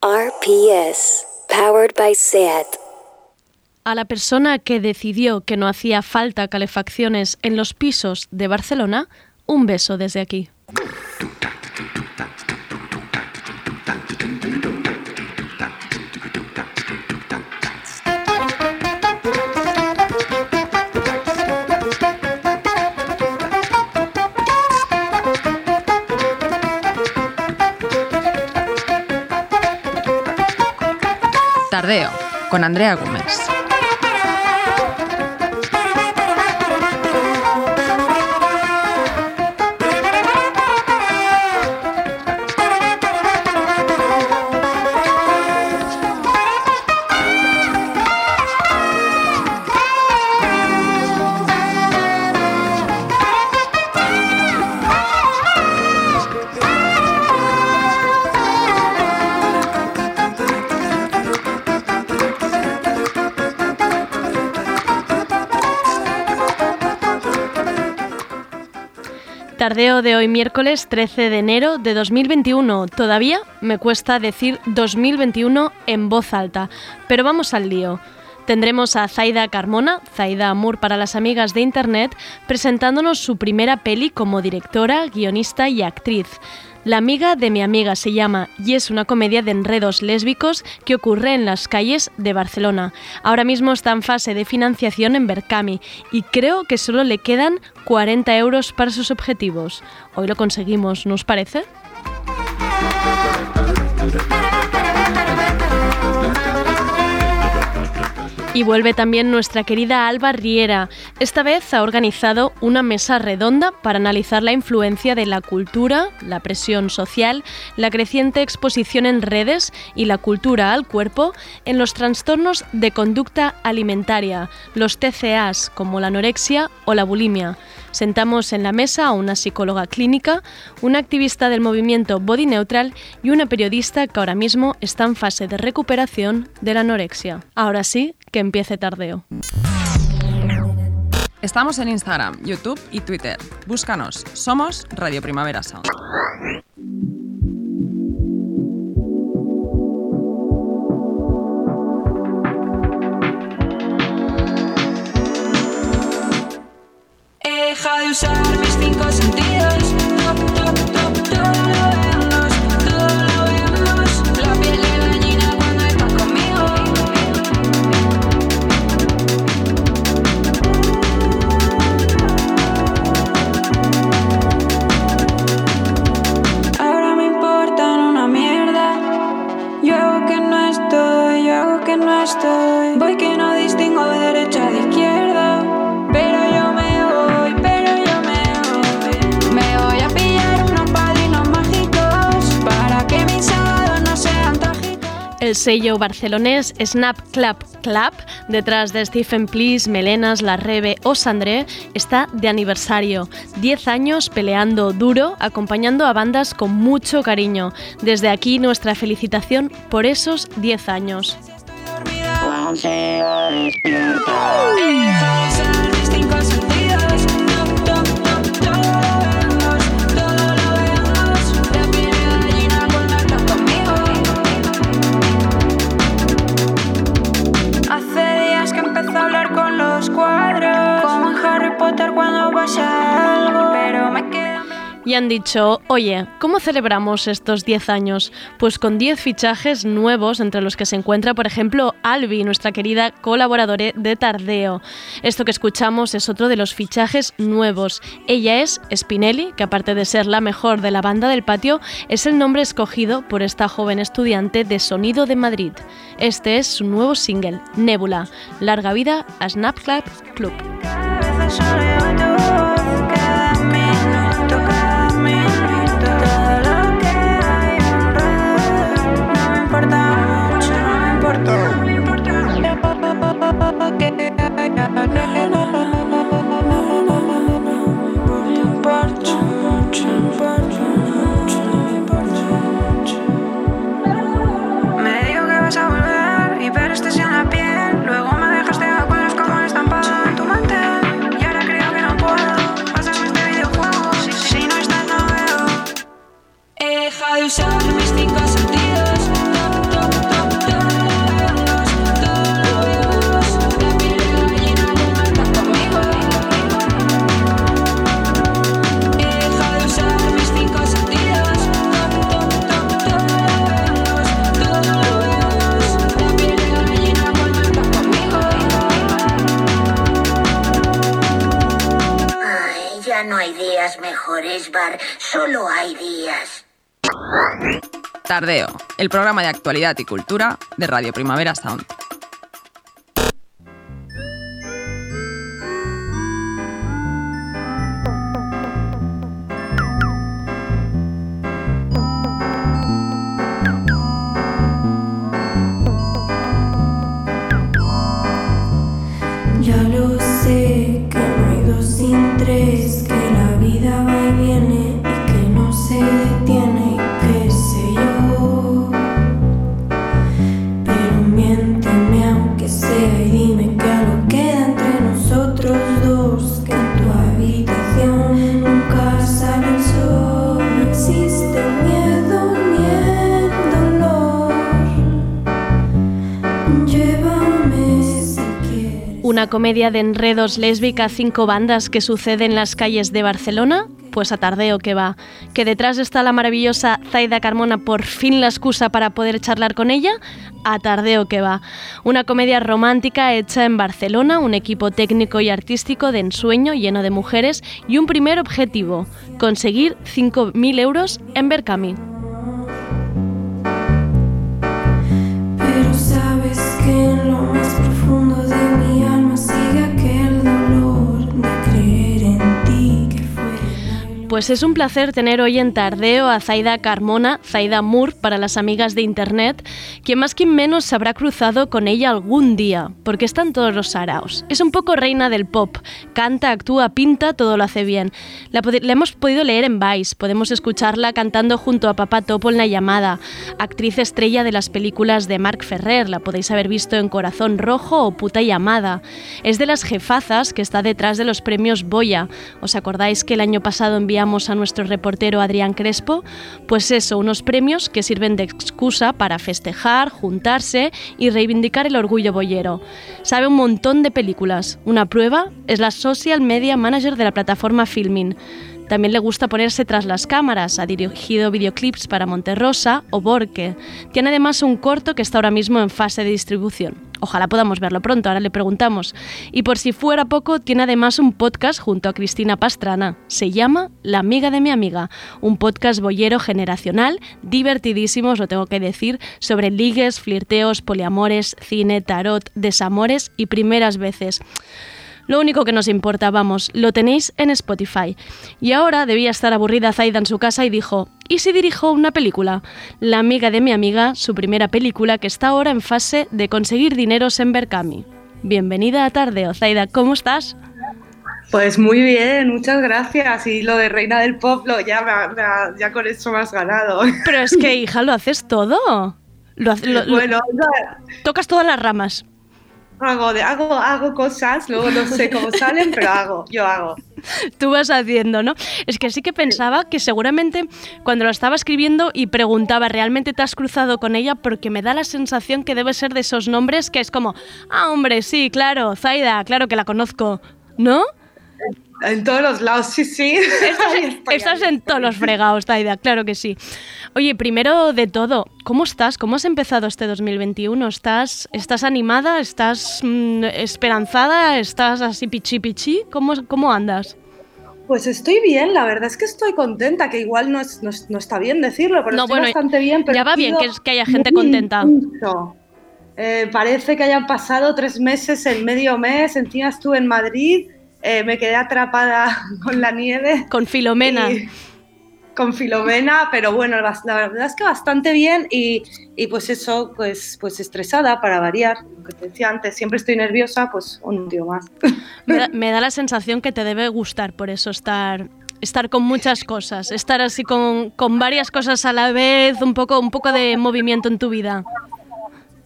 RPS, powered by SAT. A la persona que decidió que no hacía falta calefacciones en los pisos de Barcelona, un beso desde aquí. Con Andrea Gómez. De hoy miércoles 13 de enero de 2021. Todavía me cuesta decir 2021 en voz alta, pero vamos al lío. Tendremos a Zaida Carmona, Zaida Amur para las amigas de Internet, presentándonos su primera peli como directora, guionista y actriz. La amiga de mi amiga se llama y es una comedia de enredos lésbicos que ocurre en las calles de Barcelona. Ahora mismo está en fase de financiación en Berkami y creo que solo le quedan 40 euros para sus objetivos. Hoy lo conseguimos, ¿nos parece? Y vuelve también nuestra querida Alba Riera. Esta vez ha organizado una mesa redonda para analizar la influencia de la cultura, la presión social, la creciente exposición en redes y la cultura al cuerpo en los trastornos de conducta alimentaria, los TCAs como la anorexia o la bulimia. Sentamos en la mesa a una psicóloga clínica, una activista del movimiento Body Neutral y una periodista que ahora mismo está en fase de recuperación de la anorexia. Ahora sí, que empiece tardeo. Estamos en Instagram, YouTube y Twitter. Búscanos. Somos Radio Primavera Sound. He dejado de usar mis cinco sentidos. Sello barcelonés Snap Clap Clap, detrás de Stephen Please, Melenas, La Rebe o Sandré, está de aniversario. 10 años peleando duro, acompañando a bandas con mucho cariño. Desde aquí nuestra felicitación por esos 10 años. Y han dicho, oye, ¿cómo celebramos estos 10 años? Pues con 10 fichajes nuevos, entre los que se encuentra, por ejemplo, Albi, nuestra querida colaboradora de Tardeo. Esto que escuchamos es otro de los fichajes nuevos. Ella es Spinelli, que aparte de ser la mejor de la banda del patio, es el nombre escogido por esta joven estudiante de sonido de Madrid. Este es su nuevo single, Nebula. Larga vida a Snapclap Club. no hay días mejores, Bar. Solo hay días. Tardeo, el programa de actualidad y cultura de Radio Primavera Sound. Una comedia de enredos lésbica cinco bandas que sucede en las calles de Barcelona, pues a tardeo que va. Que detrás está la maravillosa Zaida Carmona, por fin la excusa para poder charlar con ella, a tardeo que va. Una comedia romántica hecha en Barcelona, un equipo técnico y artístico de ensueño lleno de mujeres y un primer objetivo, conseguir 5.000 euros en Berkami. Pues es un placer tener hoy en Tardeo a Zaida Carmona, Zaida Moore para las amigas de Internet, quien más que menos se habrá cruzado con ella algún día, porque está en todos los saraos. Es un poco reina del pop, canta, actúa, pinta, todo lo hace bien. La hemos podido leer en Vice, podemos escucharla cantando junto a Papá Topo en La Llamada, actriz estrella de las películas de Marc Ferrer, la podéis haber visto en Corazón Rojo o Puta Llamada. Es de las jefazas que está detrás de los premios Boya. ¿Os acordáis que el año pasado enviamos a nuestro reportero Adrián Crespo? Pues eso, unos premios que sirven de excusa para festejar, juntarse y reivindicar el orgullo boyero. Sabe un montón de películas. Una prueba es la Social Media Manager de la plataforma Filmin. También le gusta ponerse tras las cámaras, ha dirigido videoclips para Monterrosa o Borque. Tiene además un corto que está ahora mismo en fase de distribución. Ojalá podamos verlo pronto, ahora le preguntamos. Y por si fuera poco, tiene además un podcast junto a Cristina Pastrana. Se llama La amiga de mi amiga, un podcast boyero generacional, divertidísimo, os lo tengo que decir, sobre ligues, flirteos, poliamores, cine, tarot, desamores y primeras veces. Lo único que nos importa, vamos, lo tenéis en Spotify. Y ahora debía estar aburrida Zaida en su casa y dijo, ¿y si dirijo una película? La amiga de mi amiga, su primera película que está ahora en fase de conseguir dineros en Berkami. Bienvenida a Tardeo, Zaida, ¿cómo estás? Pues muy bien, muchas gracias. Y lo de Reina del Pop, lo- ya, me ya con eso me has ganado. Pero es que, hija, lo haces todo. Lo, hace- lo- lo- Bueno, tocas todas las ramas. Hago, de, hago, hago cosas, luego no sé cómo salen, pero hago, yo hago. Tú vas haciendo, ¿no? Es que sí que pensaba que seguramente cuando lo estaba escribiendo y preguntaba, ¿realmente te has cruzado con ella? Porque me da la sensación que debe ser de esos nombres que es como, ah, hombre, sí, claro, Zaida, claro que la conozco, ¿no? En todos los lados, sí, sí. Estás en todos los fregados, Zaida, claro que sí. Oye, primero de todo, ¿cómo estás? ¿Cómo has empezado este 2021? ¿Estás, estás animada? ¿Estás mm, esperanzada? ¿Estás así pichi pichi? ¿Cómo, ¿Cómo andas? Pues estoy bien, la verdad es que estoy contenta, que igual no, es- no, es- no está bien decirlo, pero No, estoy bueno, bastante bien. Pero ya va bien que es- que haya gente contenta. Eh, parece que hayan pasado tres meses, el medio mes, encima estuve en Madrid, eh, me quedé atrapada con la nieve. Con Filomena. y- con Filomena, pero bueno, la la verdad es que bastante bien y, y pues eso, pues, pues estresada para variar, lo que te decía antes, siempre estoy nerviosa, pues un tío más. Me da, me da la sensación que te debe gustar por eso estar estar con muchas cosas, estar así con, con varias cosas a la vez, un poco, un poco de movimiento en tu vida.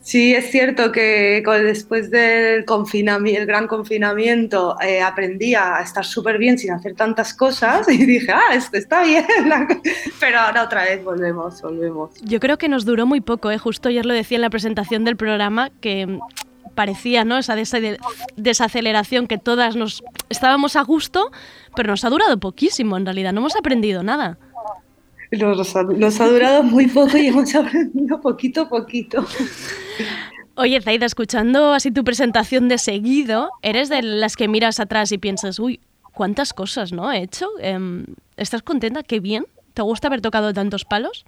Sí, es cierto que después del confinamiento, el gran confinamiento, eh, aprendí a estar súper bien sin hacer tantas cosas y dije, ah, esto está bien, pero ahora otra vez volvemos, volvemos. Yo creo que nos duró muy poco, ¿eh? justo ayer lo decía en la presentación del programa que parecía ¿no? esa des- desaceleración que todas nos estábamos a gusto, pero nos ha durado poquísimo en realidad, no hemos aprendido nada. Nos ha durado muy poco y hemos aprendido poquito a poquito. Oye, Zaida, escuchando así tu presentación de seguido, ¿eres de las que miras atrás y piensas, uy, cuántas cosas, ¿no? He hecho. Em, ¿Estás contenta? Qué bien. ¿Te gusta haber tocado tantos palos?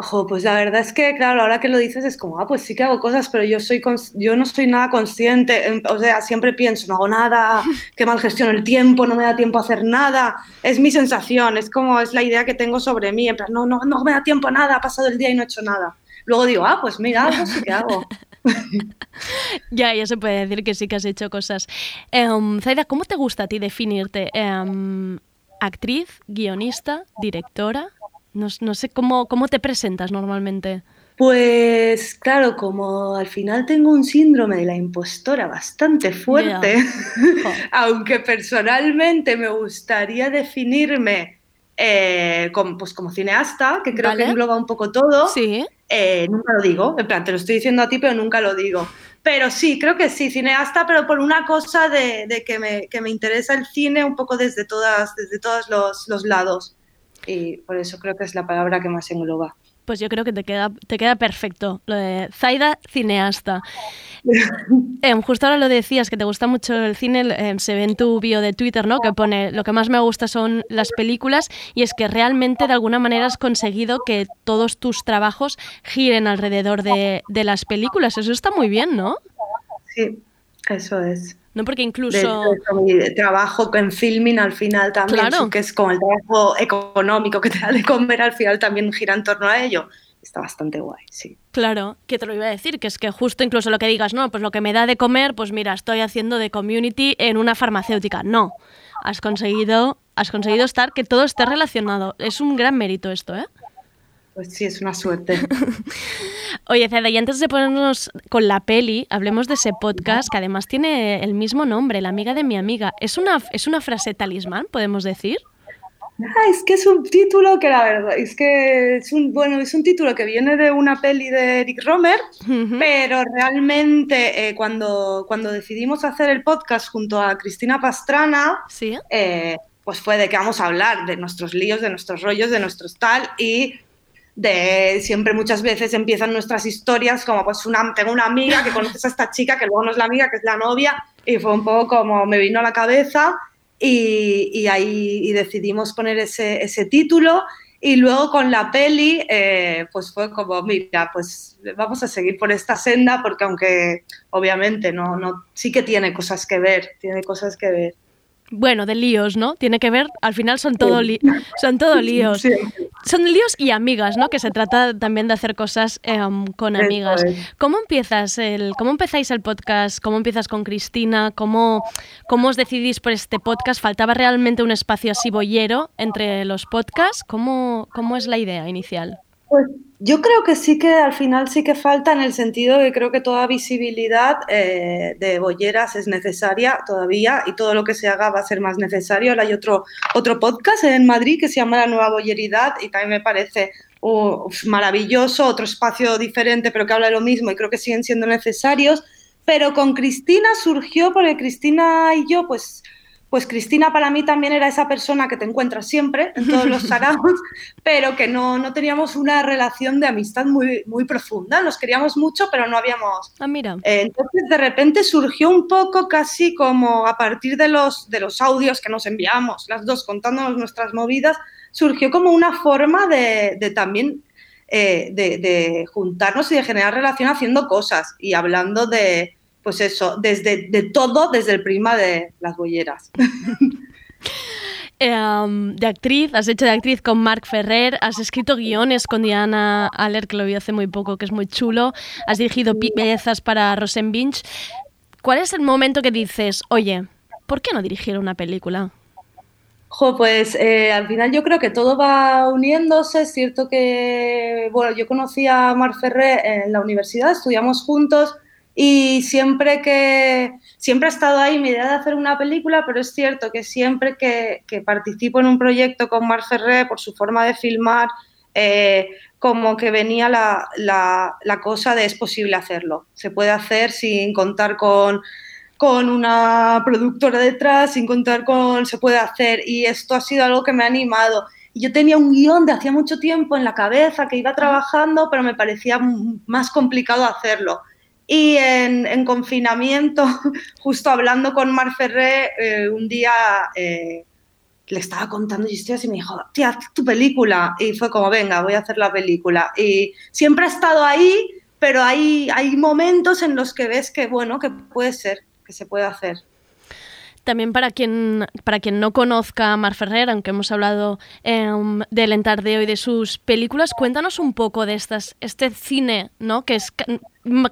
Ojo, pues la verdad es que, claro, ahora que lo dices es como, ah, pues sí que hago cosas, pero yo, soy yo no soy nada consciente, o sea, siempre pienso, no hago nada, qué mal gestiono el tiempo, no me da tiempo a hacer nada, es mi sensación, es como, es la idea que tengo sobre mí, en plan, no, no, no me da tiempo a nada, ha pasado el día y no he hecho nada. Luego digo, ah, pues mira, algo sí que hago. ya, ya se puede decir que sí que has hecho cosas. Um, Zaida, ¿cómo te gusta a ti definirte? Em, ¿Actriz, guionista, directora? No, sé cómo, cómo te presentas normalmente. Pues claro, como al final tengo un síndrome de la impostora bastante fuerte, aunque personalmente me gustaría definirme eh, como, pues, como cineasta, que creo que engloba un poco todo, sí. Eh, nunca lo digo, en plan, te lo estoy diciendo a ti, pero nunca lo digo. Pero sí, creo que sí, cineasta, pero por una cosa de, que, me, que, me, interesa el cine un poco desde, todas, desde todos los, los lados y por eso creo que es la palabra que más engloba. Pues yo creo que te queda, te queda perfecto, lo de Zaida cineasta. Em, justo ahora lo decías, que te gusta mucho el cine, em, se ve en tu bio de Twitter, ¿no? Que pone, lo que más me gusta son las películas y es que realmente de alguna manera has conseguido que todos tus trabajos giren alrededor de, de las películas. Eso está muy bien, ¿no? Sí, eso es. No, porque incluso... De, trabajo en filming al final también, que es como el trabajo económico que te da de comer, al final también gira en torno a ello. Está bastante guay, sí. Claro, que te lo iba a decir, que es que justo incluso lo que digas, no, pues lo que me da de comer, pues mira, estoy haciendo de community en una farmacéutica. No, has conseguido, has conseguido estar, que todo esté relacionado. Es un gran mérito esto, ¿eh? Pues sí, es una suerte. Oye, Ceda, y antes de ponernos con la peli, hablemos de ese podcast que además tiene el mismo nombre, La amiga de mi amiga. ¿Es una, es una frase talismán, podemos decir? Ah, es que es un título que la verdad, es que es un, bueno, es un título que viene de una peli de Eric Romer, pero realmente eh, cuando, cuando decidimos hacer el podcast junto a Cristina Pastrana, ¿Sí? Eh, pues fue de que vamos a hablar de nuestros líos, de nuestros rollos, de nuestros tal, y de siempre muchas veces empiezan nuestras historias como pues una, tengo una amiga que conoces a esta chica que luego no es la amiga, que es la novia y fue un poco como me vino a la cabeza y, ahí decidimos poner ese, ese, título y luego con la peli eh, pues fue como mira pues vamos a seguir por esta senda porque aunque obviamente no, no sí que tiene cosas que ver, tiene cosas que ver. Bueno, de líos, ¿no? Tiene que ver, al final son todo, son todo líos. Son líos y amigas, ¿no? Que se trata también de hacer cosas em, con amigas. ¿Cómo empiezas el, cómo empezáis el podcast? ¿Cómo empiezas con Cristina? ¿Cómo, ¿Cómo os decidís por este podcast? ¿Faltaba realmente un espacio así boyero entre los podcasts? ¿Cómo, cómo es la idea inicial? Pues yo creo que sí que al final sí que falta en el sentido que creo que toda visibilidad eh, de bolleras es necesaria todavía y todo lo que se haga va a ser más necesario. Ahora hay otro, otro podcast en Madrid que se llama La Nueva Bolleridad y también me parece maravilloso, otro espacio diferente pero que habla de lo mismo y creo que siguen siendo necesarios. Pero con Cristina surgió porque Cristina y yo pues pues Cristina para mí también era esa persona que te encuentras siempre en todos los saraos, pero que no, no, teníamos una relación de amistad muy, muy profunda. Nos queríamos mucho, pero no habíamos... Ah, mira. Eh, entonces, de repente surgió un poco casi como a partir de los, de los audios que nos enviamos, las dos contándonos nuestras movidas, surgió como una forma de, de también eh, de, de juntarnos y de generar relación haciendo cosas y hablando de pues eso, desde de todo, desde el prima de las bolleras. Em, de actriz, has hecho de actriz con Marc Ferrer, has escrito guiones con Diana Aller, que lo vi hace muy poco, que es muy chulo, has dirigido piezas para Rosenbinch. ¿Cuál es el momento que dices, oye, ¿por qué no dirigir una película? Jo, pues eh, al final yo creo que todo va uniéndose. Es cierto que, bueno, yo conocí a Marc Ferrer en la universidad, estudiamos juntos y siempre que, siempre ha estado ahí mi idea de hacer una película, pero es cierto que siempre que, participo en un proyecto con Mar Ferré por su forma de filmar, eh, como que venía la, la, cosa de es posible hacerlo. Se puede hacer sin contar con, con una productora detrás, sin contar con... se puede hacer. Y esto ha sido algo que me ha animado. Yo tenía un guion de hacía mucho tiempo en la cabeza que iba trabajando, pero me parecía más complicado hacerlo Y en, en confinamiento, justo hablando con Mar Ferré, eh, un día eh, le estaba contando historias y me dijo, tía, haz tu película. Y fue como, venga, voy a hacer la película. Y siempre ha estado ahí, pero hay, hay momentos en los que ves que, bueno, que puede ser, que se puede hacer. También para quien, para quien no conozca a Mar Ferrer, aunque hemos hablado eh, del entardeo y de sus películas, cuéntanos un poco de estas, este cine, ¿no? Que es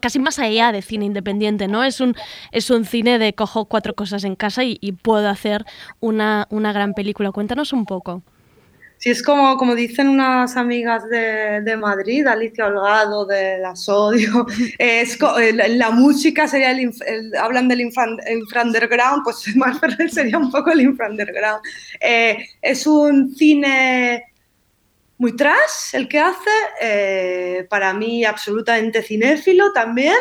casi más allá de cine independiente, ¿no? Es un, es un cine de cojo cuatro cosas en casa y, y puedo hacer una, una gran película. Cuéntanos un poco. Sí, es como, como dicen unas amigas de, de Madrid, Alicia Holgado, de La Sodio, es, la música sería el, el hablan del infra-underground, pues Mar Ferrer sería un poco el infra-underground. Eh, es un cine muy trash el que hace, eh, para mí absolutamente cinéfilo también,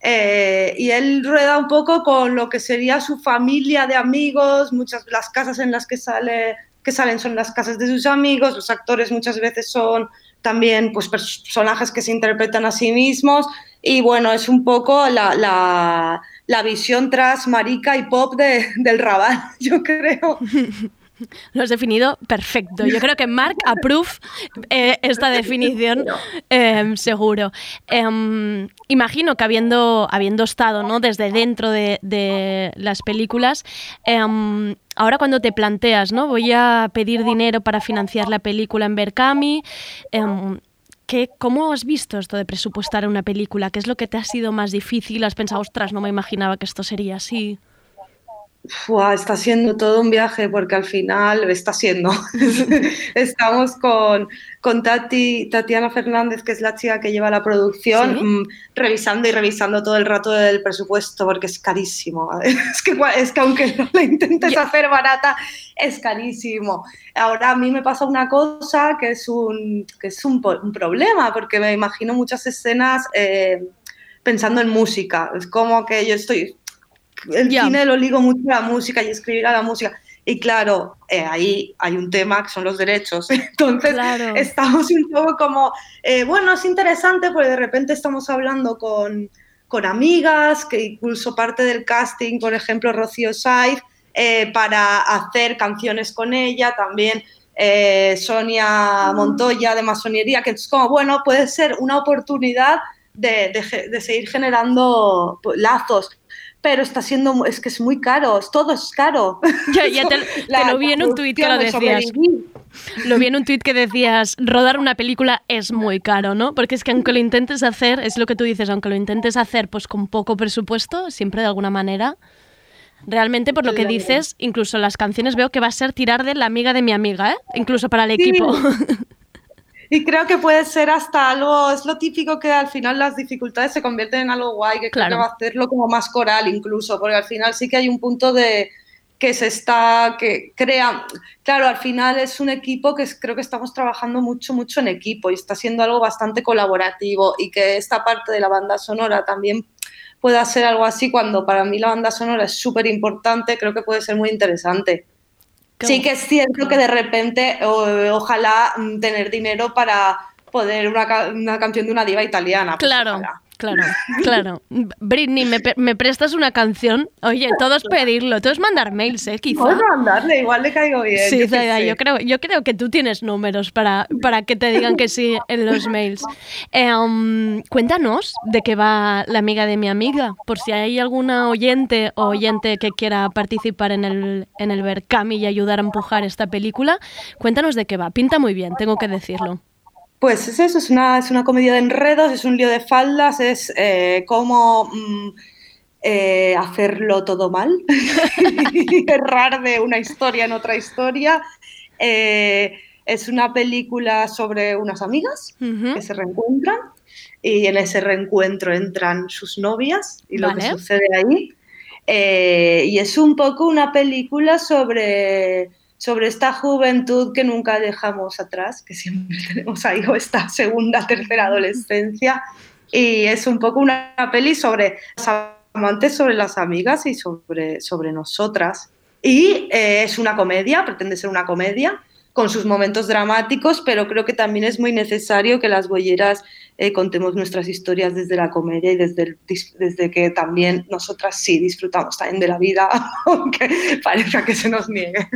eh, y él rueda un poco con lo que sería su familia de amigos, muchas las casas en las que sale que salen son las casas de sus amigos, los actores muchas veces son también pues, personajes que se interpretan a sí mismos y bueno, es un poco la, la, la visión tras marica y pop de, del Raval, yo creo. Lo has definido perfecto. Yo creo que Mark approve eh, esta definición eh, seguro. Eh, imagino que habiendo, habiendo estado ¿no? desde dentro de, de las películas, em, ahora cuando te planteas, ¿no? Voy a pedir dinero para financiar la película en Berkami. Em, ¿Qué, ¿Cómo has visto esto de presupuestar una película? ¿Qué es lo que te ha sido más difícil? ¿Has pensado, ostras, no me imaginaba que esto sería así? Está siendo todo un viaje porque al final está siendo. Estamos con, con Tati, Tatiana Fernández, que es la chica que lleva la producción, mm, revisando y revisando todo el rato el presupuesto porque es carísimo. Es que, es que aunque no la intentes hacer barata, es carísimo. Ahora a mí me pasa una cosa que es un, que es un, un problema porque me imagino muchas escenas eh, pensando en música. Es como que yo estoy el cine lo ligo mucho a la música y escribir a la música. Y claro, eh, ahí hay un tema que son los derechos. Entonces, estamos un poco como, eh, bueno, es interesante porque de repente estamos hablando con, con, amigas, que incluso parte del casting, por ejemplo, Rocío Saiz, eh, para hacer canciones con ella, también Sonia Montoya de Masonería, que es como, bueno, puede ser una oportunidad de, de, de seguir generando lazos pero está siendo, es que es muy caro, todo es caro. Ya, ya te, lo vi en un tuit que lo decías. Lo vi en un tuit que decías, rodar una película es muy caro, ¿no? Porque es que aunque lo intentes hacer, es lo que tú dices, aunque lo intentes hacer pues con poco presupuesto, siempre de alguna manera, realmente por lo que dices, incluso las canciones veo que va a ser tirar de la amiga de mi amiga, ¿eh? Incluso para el equipo. Y creo que puede ser hasta algo, es lo típico que al final las dificultades se convierten en algo guay, que creo que va a hacerlo como más coral incluso, porque al final sí que hay un punto de que se está, que crea, claro, al final es un equipo que creo que estamos trabajando mucho, mucho en equipo y está siendo algo bastante colaborativo y que esta parte de la banda sonora también pueda ser algo así cuando para mí la banda sonora es súper importante, creo que puede ser muy interesante. Sí que es cierto que de repente ojalá mm, tener dinero para poder una, una canción de una diva italiana. Pues claro. Claro, claro. Britney, ¿me, prestas una canción? Oye, todos pedirlo, todos mandar mails, ¿eh? Quizá. Puedo mandarle, igual le caigo bien. Sí, yo, creo, yo creo que tú tienes números para, para que te digan que sí en los mails. Eh, um, cuéntanos de qué va la amiga de mi amiga, por si hay alguna oyente o oyente que quiera participar en el, en el Berkami y ayudar a empujar esta película. Cuéntanos de qué va. Pinta muy bien, tengo que decirlo. Pues es eso, es una, es una comedia de enredos, es un lío de faldas, es eh, cómo mm, eh, hacerlo todo mal, errar de una historia en otra historia. Eh, es una película sobre unas amigas que se reencuentran y en ese reencuentro entran sus novias y lo que sucede ahí. y es un poco una película sobre sobre esta juventud que nunca dejamos atrás, que siempre tenemos ahí esta segunda, tercera adolescencia. Y es un poco una peli sobre los amantes, sobre las amigas y sobre, sobre nosotras. Y eh, es una comedia, pretende ser una comedia, con sus momentos dramáticos, pero creo que también es muy necesario que las bolleras eh, contemos nuestras historias desde la comedia y desde, el, desde que también nosotras sí disfrutamos también de la vida, aunque parezca que se nos niegue.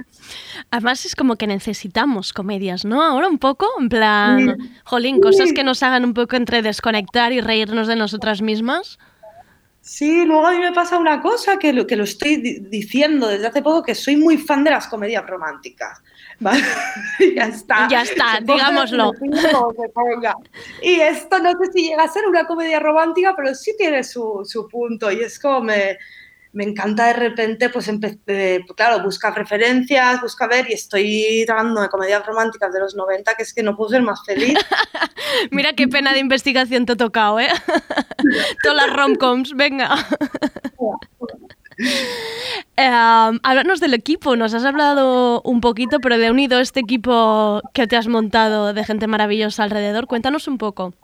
Además es como que necesitamos comedias, ¿no? Ahora un poco, en plan, jolín, cosas que nos hagan un poco entre desconectar y reírnos de nosotras mismas. Sí, luego a mí me pasa una cosa que lo, que lo estoy diciendo desde hace poco, que soy muy fan de las comedias románticas. ¿Vale? ya está. Ya está, digámoslo. Y esto no sé si llega a ser una comedia romántica, pero sí tiene su, su punto. Y es como me, me encanta de repente, pues, eh, claro, buscar referencias, busca ver, y estoy hablando de comedias románticas de los 90, que es que no puedo ser más feliz. Mira qué pena de investigación te ha tocado, ¿eh? Todas las romcoms, venga. Um, háblanos del equipo, nos has hablado un poquito, pero de unido este equipo que te has montado de gente maravillosa alrededor, cuéntanos un poco.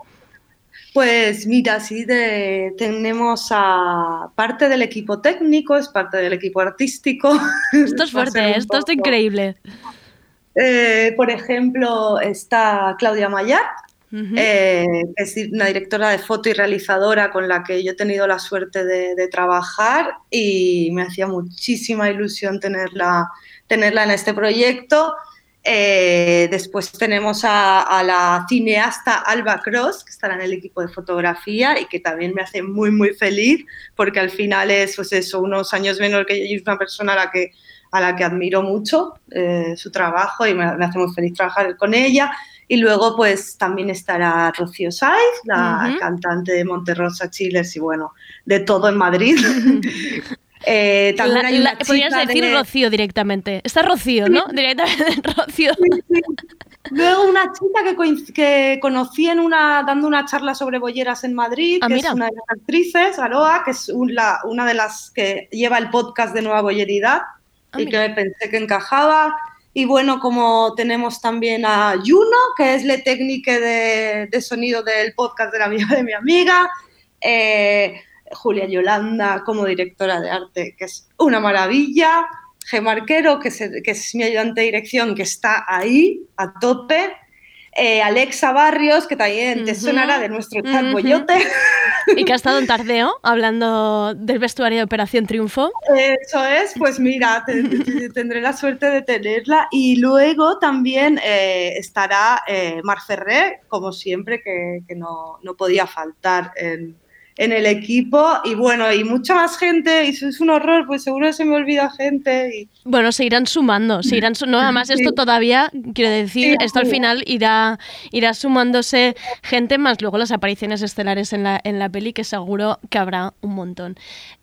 Pues mira, sí, tenemos a parte del equipo técnico, es parte del equipo artístico. Esto es fuerte, esto es increíble. Eh, por ejemplo, está Claudia Mayar, eh, es una directora de foto y realizadora con la que yo he tenido la suerte de, trabajar y me hacía muchísima ilusión tenerla, tenerla en este proyecto. Eh, después tenemos a, la cineasta Alba Cross, que estará en el equipo de fotografía y que también me hace muy, muy feliz, porque al final es pues eso, unos años menor que yo y es una persona a la que, a la que admiro mucho eh, su trabajo y me, hace muy feliz trabajar con ella. Y luego pues también estará Rocío Saiz, la cantante de Monterrosa Chiles y bueno, de todo en Madrid. Eh, podrías decir Rocío directamente. Está Rocío, ¿no? directamente Rocío. Luego una chica que, que, conocí en una, dando una charla sobre bolleras en Madrid, ah, que es una de las actrices, Aroa, que es una de las que lleva el podcast de Nueva Bolleridad ah, y que pensé que encajaba. Y bueno, como tenemos también a Juno, que es la técnica de, de, sonido del podcast de la de mi amiga. Eh, Julia Yolanda como directora de arte, que es una maravilla. G. Marquero, que es, mi ayudante de dirección, que está ahí a tope. Eh, Alexa Barrios, que también te sonará de nuestro chat Boyote. Y que ha estado en Tardeo hablando del vestuario de Operación Triunfo. Eso es, pues mira, tendré la suerte de tenerla. Y luego también eh, estará eh, Mar Ferré, como siempre, que, no, no, podía faltar en, en el equipo y bueno, y mucha más gente, y eso es un horror, pues seguro se me olvida gente. Y... Bueno, se irán sumando, se irán no, además esto todavía, quiero decir, esto al final irá, irá sumándose gente más luego las apariciones estelares en la, en la peli, que seguro que habrá un montón.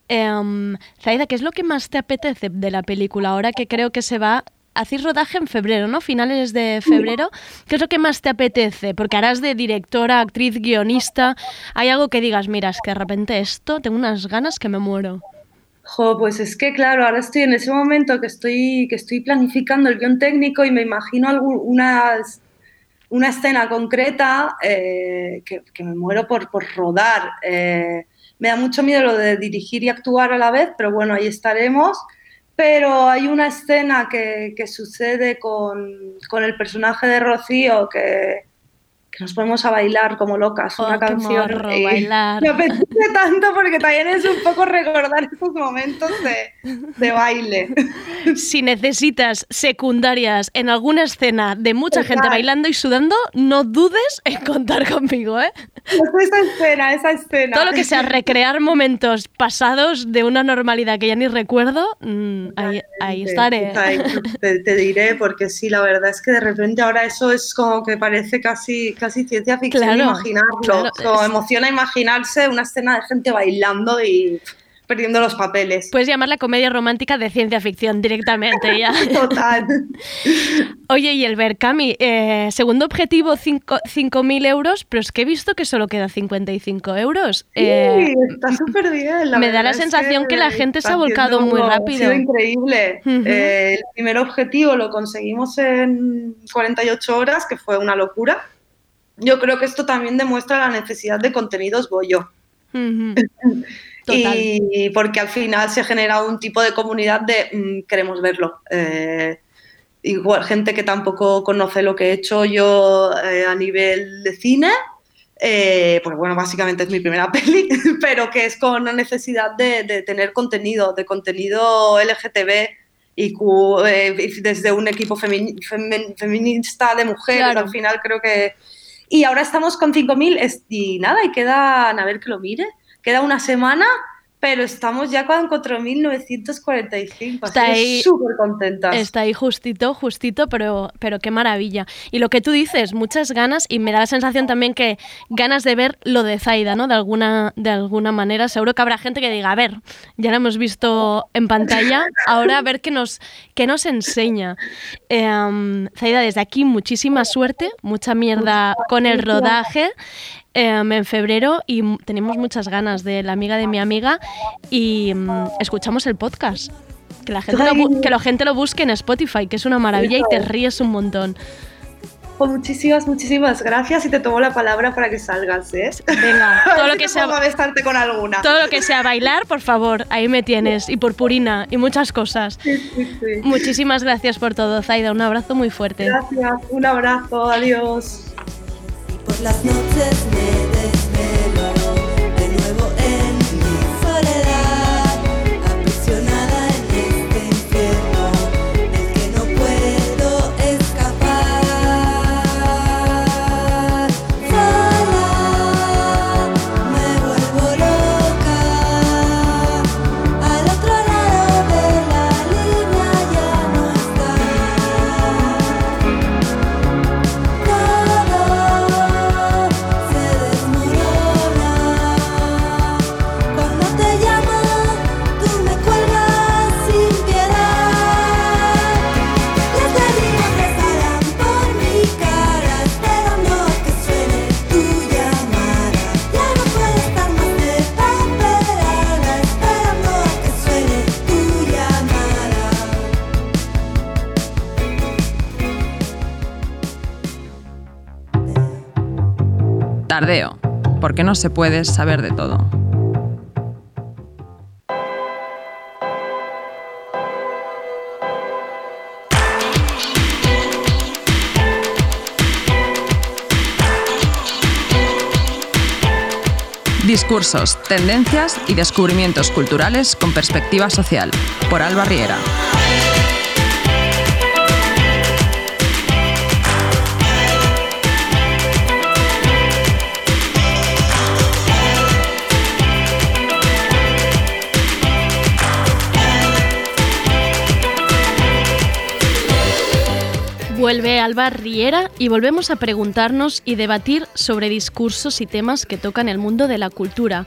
Um, Zaida, ¿qué es lo que más te apetece de la película ahora que creo que se va hacéis rodaje en febrero, ¿no? Finales de febrero. ¿Qué es lo que más te apetece? Porque harás de directora, actriz, guionista. ¿Hay algo que digas, mira, es que de repente esto, tengo unas ganas que me muero? Jo, pues es que claro, ahora estoy en ese momento que estoy, que estoy planificando el guion técnico y me imagino una escena concreta eh, que, me muero por, por rodar. Eh, me da mucho miedo lo de dirigir y actuar a la vez, pero bueno, ahí estaremos pero hay una escena que, que sucede con, con, el personaje de Rocío que, que nos ponemos a bailar como locas una oh, canción. y bailar. Me apetece tanto porque también es un poco recordar esos momentos de, de baile. Si necesitas secundarias en alguna escena de mucha gente bailando y sudando, no dudes en contar conmigo, ¿eh? Esa escena, esa escena. Todo lo que sea recrear momentos pasados de una normalidad que ya ni recuerdo, ahí, ahí, estaré. Te, te diré, porque sí, la verdad es que de repente ahora eso es como que parece casi casi ciencia ficción imaginarlo. Como emociona imaginarse una escena de gente bailando y perdiendo los papeles. Puedes llamarla comedia romántica de ciencia ficción directamente ya. Total. Oye, y el Berkami, eh, segundo objetivo 5.000 euros, pero es que he visto que solo queda 55 euros. Sí, eh, está súper bien. me da la sensación que, la gente se ha volcado muy rápido. Ha sido increíble. Eh, el primer objetivo lo conseguimos en 48 horas, que fue una locura yo creo que esto también demuestra la necesidad de contenidos bollo. y porque al final se ha generado un tipo de comunidad de mm, queremos verlo. Eh, igual gente que tampoco conoce lo que he hecho yo eh, a nivel de cine. Eh, pues bueno, básicamente es mi primera peli, pero que es con la necesidad de, de tener contenido, de contenido LGTB y desde un equipo femi- feminista de mujeres, Claro. al final creo que... Y ahora estamos con 5.000 es- y nada, y quedan, a ver que lo mire, queda una semana, pero estamos ya con 4.945, Está ahí- súper contentas. Está ahí justito, justito, pero, pero qué maravilla. Y lo que tú dices, muchas ganas, y me da la sensación también que ganas de ver lo de Zaida, ¿no? De alguna, de alguna manera. Seguro que habrá gente que diga, a ver, ya lo hemos visto en pantalla, ahora a ver qué nos, qué nos enseña. Em, Zaida, desde aquí muchísima suerte, mucha mierda con el rodaje. Em, en febrero y tenemos muchas ganas de la amiga de mi amiga y mm, escuchamos el podcast. Que la, gente lo, que la gente lo busque en Spotify, que es una maravilla y te ríes un montón. Pues muchísimas, muchísimas gracias y te tomo la palabra para que salgas, ¿eh? Venga, todo lo que sea, besarte con alguna. todo lo que sea bailar, por favor, ahí me tienes. Y purpurina y muchas cosas. Sí, sí, sí. Muchísimas gracias por todo, Zaida. Un abrazo muy fuerte. Gracias, un abrazo, adiós. Las noches me no se puede saber de todo. Discursos, tendencias y descubrimientos culturales con perspectiva social. Por Alba Riera. Vuelve Alba Riera y volvemos a preguntarnos y debatir sobre discursos y temas que tocan el mundo de la cultura.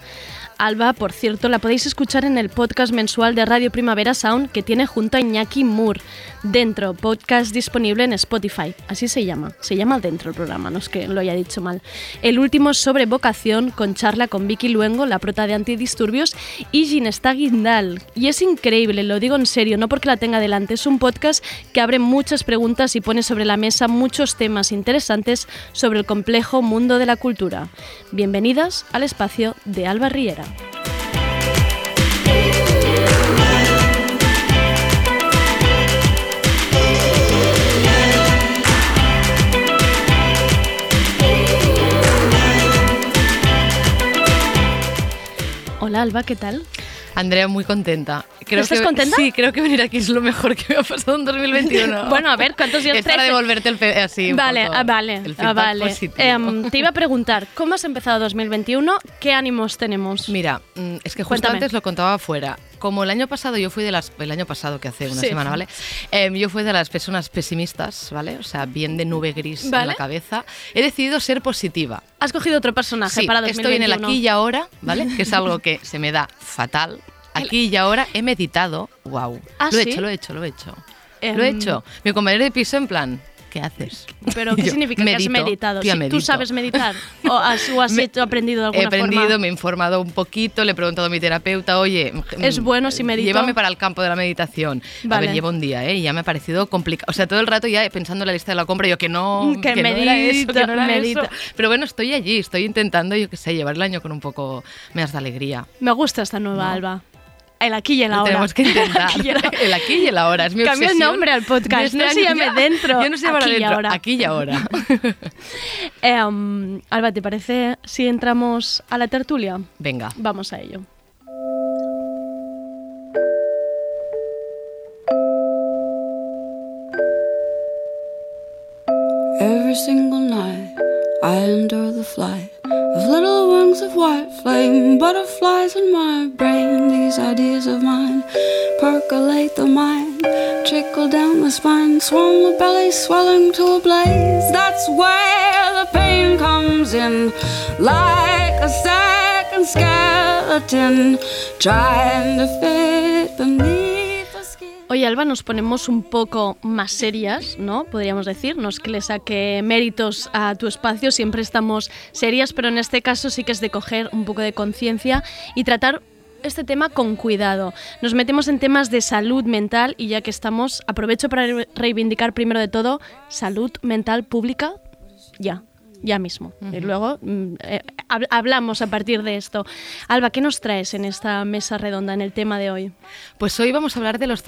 Alba, por cierto, la podéis escuchar en el podcast mensual de Radio Primavera Sound que tiene junto a Iñaki Moore. Dentro, podcast disponible en Spotify. Así se llama. Se llama Dentro el programa, no es que lo haya dicho mal. El último sobre vocación, con charla con Vicky Luengo, la prota de Antidisturbios, y Ginesta Guindal. Y es increíble, lo digo en serio, no porque la tenga delante. Es un podcast que abre muchas preguntas y pone sobre la mesa muchos temas interesantes sobre el complejo mundo de la cultura. Bienvenidas al espacio de Alba Riera. Hola Alba, ¿qué tal? Andrea, muy contenta. Creo ¿Estás que, contenta? Sí, creo que venir aquí es lo mejor que me ha pasado en 2021. Bueno, a ver, ¿cuántos días Es para devolverte el fe- así vale, ah, vale, el ah, vale. Em, te iba a preguntar, ¿cómo has empezado 2021? ¿Qué ánimos tenemos? Mira, mm, es que justo Cuéntame. antes lo contaba afuera. Como el año pasado yo fui de las... El año pasado, que hace una Sí. semana, ¿vale? Em, yo fui de las personas pesimistas, ¿vale? O sea, bien de nube gris en Vale. la cabeza. He decidido ser positiva. Has cogido otro personaje Sí, para 2021. estoy en el aquí y ahora, ¿vale? Que es algo que se me da fatal. Aquí y ahora he meditado. Wow. ¿Ah, lo he sí? hecho, lo he hecho, lo he hecho. Lo he hecho. Mi compañero de piso en plan, ¿qué haces? ¿Pero qué yo, significa que has "Medito, meditado? tía, ¿Tú medito". sabes meditar? ¿O has, o has Me- hecho- aprendido de He alguna aprendido, forma? me he informado un poquito, le he preguntado a mi terapeuta, oye, ¿Es mm, bueno si medito? Llévame para el campo de la meditación. A Vale. ver, llevo un día, ¿eh? Y ya me ha parecido complicado. O sea, todo el rato ya pensando en la lista de la compra, yo que no, Que no era eso, medita, que no era medita. eso. Pero bueno, estoy allí, estoy intentando, yo qué sé, llevar el año con un poco más de alegría. Me gusta esta nueva No. Alba. El aquí y el Lo ahora. tenemos que intentar. Aquí y el aquí y el ahora. Es mi Cambia el nombre al podcast, no se llame dentro, Yo no se llama aquí y dentro. ahora. Aquí y ahora. Eh, um, Alba, ¿te parece si entramos a la tertulia? Venga. Vamos a ello. Every single night I endure the flight of little wings of white flame, butterflies in my brain. These ideas of mine percolate the mind, trickle down the spine, swell the belly, swelling to a blaze. That's where the pain comes in, like a second skeleton trying to fit beneath. Oye, Alba, nos ponemos un poco más serias, ¿no? Podríamos decir. No es que le saque méritos a tu espacio, siempre estamos serias, pero en este caso sí que es de coger un poco de conciencia y tratar este tema con cuidado. Nos metemos en temas de salud mental y ya que estamos, aprovecho para re- reivindicar primero de todo salud mental pública ya. Ya mismo. Y luego mm, eh, hab- hablamos a partir de esto. Alba, ¿qué nos traes en esta mesa redonda, en el tema de hoy? Pues hoy vamos a hablar de los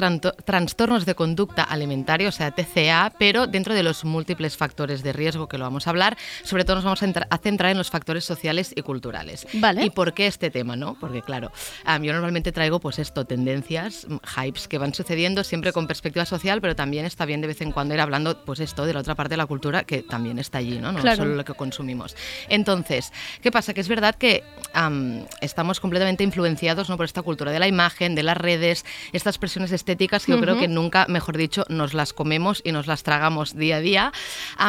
trastornos de conducta alimentaria, o sea, TCA, pero dentro de los múltiples factores de riesgo que lo vamos a hablar, sobre todo nos vamos a, entra- a centrar en los factores sociales y culturales. Vale. ¿Y por qué este tema, no? Porque claro, am, yo normalmente traigo pues esto, tendencias, mm, hypes que van sucediendo siempre con perspectiva social, pero también está bien de vez en cuando ir hablando pues esto de la otra parte de la cultura que también está allí, ¿no? No Claro. solo lo que consumimos. Entonces, ¿qué pasa? Que es verdad que am, estamos completamente influenciados ¿no? por esta cultura de la imagen, de las redes, estas presiones estéticas que yo creo que nunca, mejor dicho, nos las comemos y nos las tragamos día a día.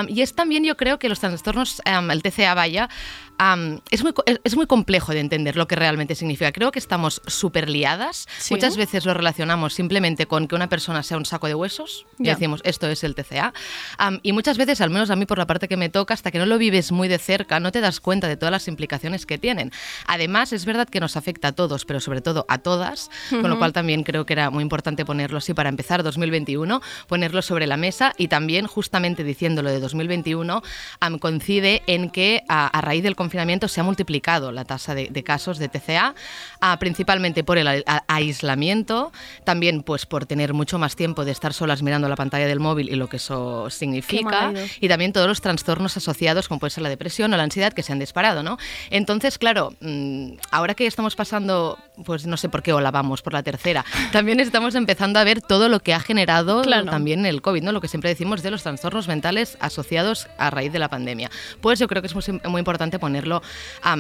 Y es también, yo creo que los trastornos, el TCA vaya, am, es, muy, es, muy complejo de entender lo que realmente significa. Creo que estamos súper liadas. Sí. Muchas veces lo relacionamos simplemente con que una persona sea un saco de huesos y Ya. decimos, esto es el TCA. Am, y muchas veces, al menos a mí por la parte que me toca, hasta que no lo vives muy de cerca, no te das cuenta de todas las implicaciones que tienen. Además, es verdad que nos afecta a todos, pero sobre todo a todas, con lo cual también creo que era muy importante ponerlo así para empezar 2021, ponerlo sobre la mesa y también justamente diciéndolo de 2021, am, coincide en que a, a raíz del confinamiento se ha multiplicado la tasa de, de casos de TCA, ah, principalmente por el a- aislamiento, también pues por tener mucho más tiempo de estar solas mirando la pantalla del móvil y lo que eso significa, y también todos los trastornos asociados, como puede ser la depresión o la ansiedad, que se han disparado, ¿no? Entonces, claro, mm, ahora que estamos pasando, pues no sé por qué ola vamos, por la tercera, también estamos empezando a ver todo lo que ha generado Claro. también el COVID, ¿no? Lo que siempre decimos de los trastornos mentales asociados a raíz de la pandemia. Pues yo creo que es muy, muy importante ponerlo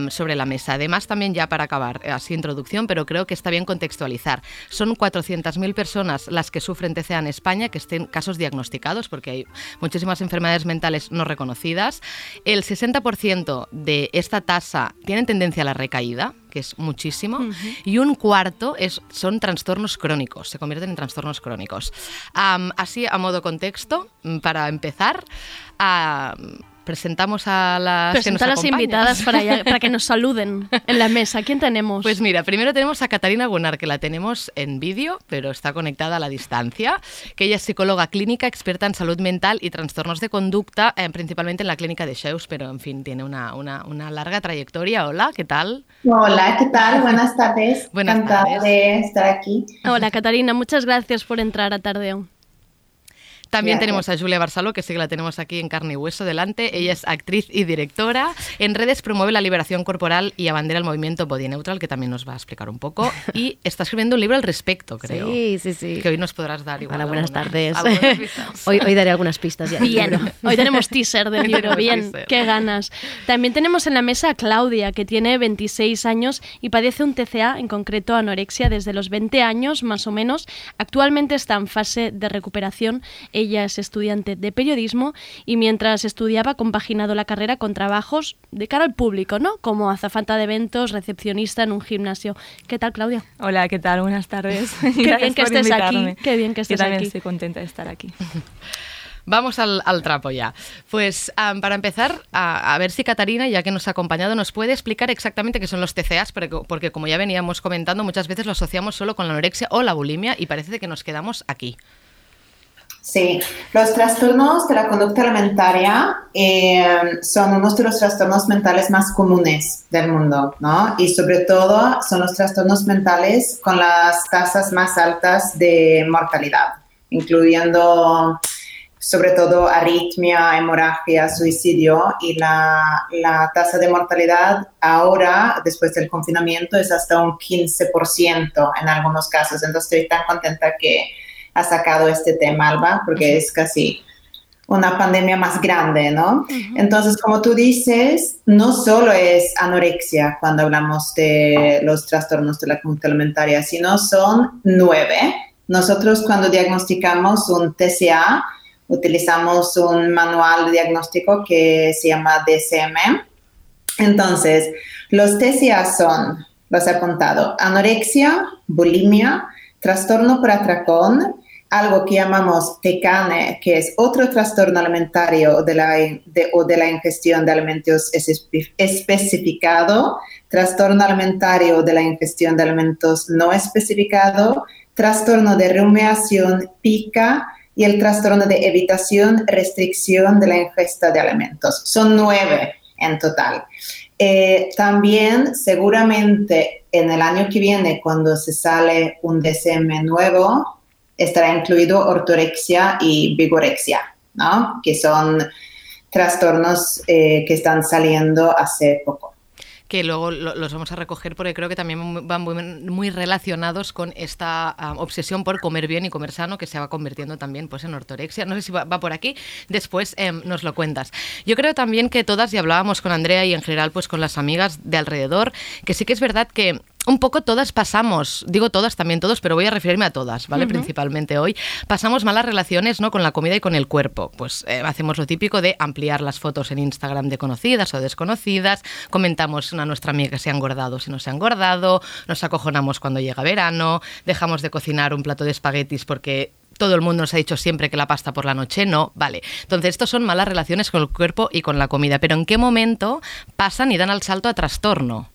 sobre la mesa. Además, también ya para acabar, eh, así introducción, pero creo que está bien contextualizar. Son 400.000 personas las que sufren TCA en España, que estén casos diagnosticados, porque hay muchísimas enfermedades mentales no reconocidas. El 60% de esta tasa tienen tendencia a la recaída, que es muchísimo, y un cuarto es, son trastornos crónicos, se convierten en trastornos crónicos. Así, a modo contexto, para empezar, presentamos a las que nos a las invitadas para, ya- para que nos saluden en la mesa. ¿Quién tenemos? Pues mira, primero tenemos a Catarina Gunnar, que la tenemos en vídeo, pero está conectada a la distancia, que ella es psicóloga clínica, experta en salud mental y trastornos de conducta, eh, principalmente en la clínica de Sheus, pero en fin, tiene una, una- una larga trayectoria. Hola, ¿qué tal? Hola, ¿qué tal? Buenas tardes. Buenas Encantada tardes. de estar aquí. Hola, Catarina. Muchas gracias por entrar a Tardeo. También Gracias. tenemos a Julia Barsaló, que sí que la tenemos aquí en carne y hueso delante. Ella es actriz y directora. En redes promueve la liberación corporal y abandera el movimiento Body Neutral, que también nos va a explicar un poco. Y está escribiendo un libro al respecto, creo. Sí, sí, sí. Que hoy nos podrás dar igual. Hola, buenas algunas- tardes. hoy, hoy daré algunas pistas ya. Bien, hoy tenemos teaser del libro, bien, qué ganas. También tenemos en la mesa a Claudia, que tiene 26 años y padece un TCA, en concreto anorexia, desde los 20 años más o menos. Actualmente está en fase de recuperación. Ella es estudiante de periodismo y mientras estudiaba ha compaginado la carrera con trabajos de cara al público, ¿no? Como azafata de eventos, recepcionista en un gimnasio. ¿Qué tal, Claudia? Hola, ¿qué tal? Buenas tardes. Qué bien que estés invitarme. aquí. Qué bien que estés Yo también aquí. estoy contenta de estar aquí. Vamos al, al trapo ya. Pues para empezar, a, a ver si Catarina, ya que nos ha acompañado, nos puede explicar exactamente qué son los TCAs, porque, porque como ya veníamos comentando, muchas veces lo asociamos solo con la anorexia o la bulimia y parece que nos quedamos aquí. Sí, los trastornos de la conducta alimentaria eh, son unos de los trastornos mentales más comunes del mundo, ¿no? Y sobre todo son los trastornos mentales con las tasas más altas de mortalidad, incluyendo sobre todo arritmia, hemorragia, suicidio y la, la tasa de mortalidad ahora, después del confinamiento, es hasta un 15% en algunos casos. Entonces estoy tan contenta que ha sacado este tema, Alba, porque es casi una pandemia más grande, ¿no? Entonces, como tú dices, no solo es anorexia cuando hablamos de los trastornos de la conducta alimentaria, sino son nueve. Nosotros cuando diagnosticamos un TCA, utilizamos un manual de diagnóstico que se llama DSM. Entonces, los TCA son, los he apuntado, anorexia, bulimia, trastorno por atracón, algo que llamamos TECANE, que es otro trastorno alimentario de la, de, o de la ingestión de alimentos espe- especificado, trastorno alimentario de la ingestión de alimentos no especificado, trastorno de rumiación, pica y el trastorno de evitación, restricción de la ingesta de alimentos. Son nueve en total. Eh, también seguramente en el año que viene, cuando se sale un DSM nuevo, estará incluido ortorexia y vigorexia, ¿no? Que son trastornos eh, que están saliendo hace poco que luego lo, los vamos a recoger porque creo que también van muy, relacionados con esta um, obsesión por comer bien y comer sano que se va convirtiendo también pues en ortorexia. No sé si va, por aquí, después eh, nos lo cuentas. Yo creo también que todas, y hablábamos con Andrea y en general pues con las amigas de alrededor, que sí que es verdad que un poco todas pasamos, digo todas también todos, pero voy a referirme a todas, ¿vale? Uh -huh. Principalmente hoy, pasamos malas relaciones ¿no? con la comida y con el cuerpo. Pues eh, hacemos lo típico de ampliar las fotos en Instagram de conocidas o desconocidas, comentamos a nuestra amiga que se ha engordado si no se ha engordado, nos acojonamos cuando llega verano, dejamos de cocinar un plato de espaguetis porque todo el mundo nos ha dicho siempre que la pasta por la noche no, vale. Entonces, estos son malas relaciones con el cuerpo y con la comida, pero ¿en qué momento pasan y dan al salto a trastorno?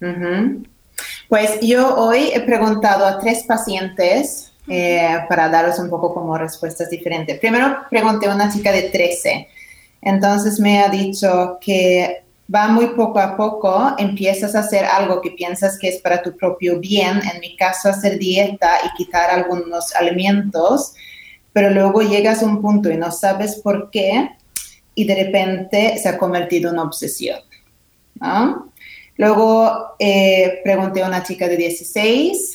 Uh -huh. Pues yo hoy he preguntado a tres pacientes eh, para daros un poco como respuestas diferentes. Primero pregunté a una chica de 13, entonces me ha dicho que va muy poco a poco, empiezas a hacer algo que piensas que es para tu propio bien, en mi caso hacer dieta y quitar algunos alimentos, pero luego llegas a un punto y no sabes por qué y de repente se ha convertido en obsesión. ¿no? Luego eh, pregunté a una chica de 16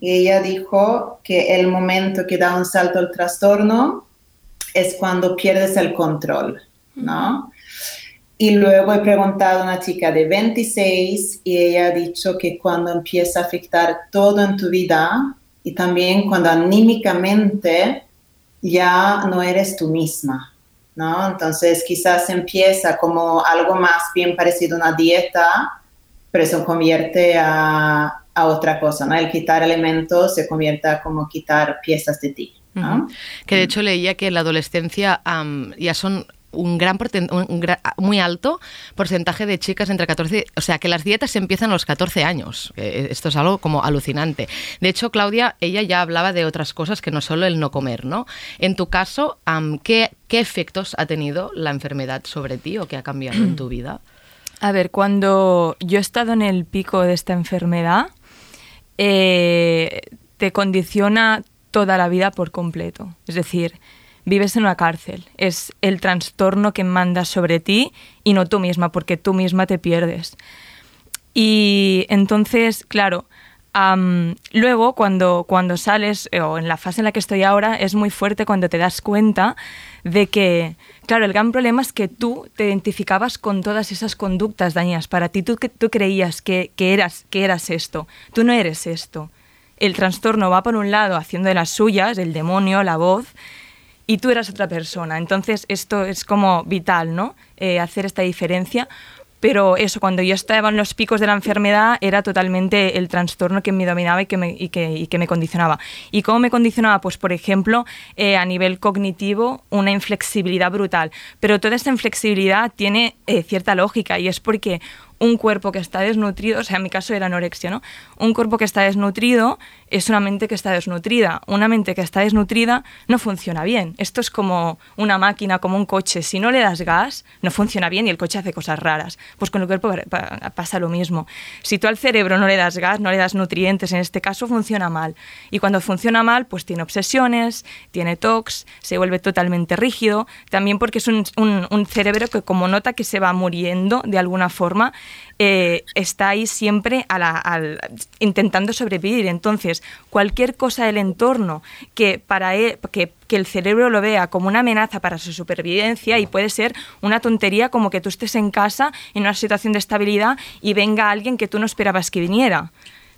y ella dijo que el momento que da un salto al trastorno es cuando pierdes el control, ¿no? Y luego he preguntado a una chica de 26 y ella ha dicho que cuando empieza a afectar todo en tu vida y también cuando anímicamente ya no eres tú misma, ¿no? Entonces quizás empieza como algo más bien parecido a una dieta, pero eso convierte a, a, otra cosa, ¿no? El quitar elementos se convierte a como quitar piezas de ti, ¿no? Uh -huh. Que de hecho leía que en la adolescencia um, ya son un gran, un, un gran, muy alto porcentaje de chicas entre 14, o sea, que las dietas empiezan a los 14 años. Esto es algo como alucinante. De hecho, Claudia, ella ya hablaba de otras cosas que no solo el no comer, ¿no? En tu caso, um, ¿qué, ¿qué efectos ha tenido la enfermedad sobre ti o qué ha cambiado en tu vida? A ver, cuando yo he estado en el pico de esta enfermedad, eh, te condiciona toda la vida por completo. Es decir, vives en una cárcel. Es el trastorno que manda sobre ti y no tú misma, porque tú misma te pierdes. Y entonces, claro, luego cuando, cuando sales, o en la fase en la que estoy ahora, es muy fuerte cuando te das cuenta de que, claro, el gran problema es que tú te identificabas con todas esas conductas dañinas. Para ti tú, tú creías que, que, eras, que eras esto. Tú no eres esto. El trastorno va por un lado haciendo de las suyas, el demonio, la voz, y tú eras otra persona. Entonces esto es como vital, ¿no? Eh, hacer esta diferencia. Pero eso, cuando yo estaba en los picos de la enfermedad, era totalmente el trastorno que me dominaba y que me, que me condicionaba. ¿Y cómo me condicionaba? Pues, por ejemplo, eh, a nivel cognitivo, una inflexibilidad brutal. Pero toda esta inflexibilidad tiene eh, cierta lógica y es porque un cuerpo que está desnutrido, o sea, en mi caso era anorexia, ¿no? Un cuerpo que está desnutrido es una mente que está desnutrida. Una mente que está desnutrida no funciona bien. Esto es como una máquina, como un coche. Si no le das gas, no funciona bien y el coche hace cosas raras. Pues con el cuerpo pa- pa- pasa lo mismo. Si tú al cerebro no le das gas, no le das nutrientes, en este caso funciona mal. Y cuando funciona mal, pues tiene obsesiones, tiene tox, se vuelve totalmente rígido. También porque es un, un- un cerebro que como nota que se va muriendo de alguna forma, eh, está ahí siempre a la- al- intentando sobrevivir. Entonces, cualquier cosa del entorno que para él- que, que el cerebro lo vea como una amenaza para su supervivencia y puede ser una tontería como que tú estés en casa en una situación de estabilidad y venga alguien que tú no esperabas que viniera.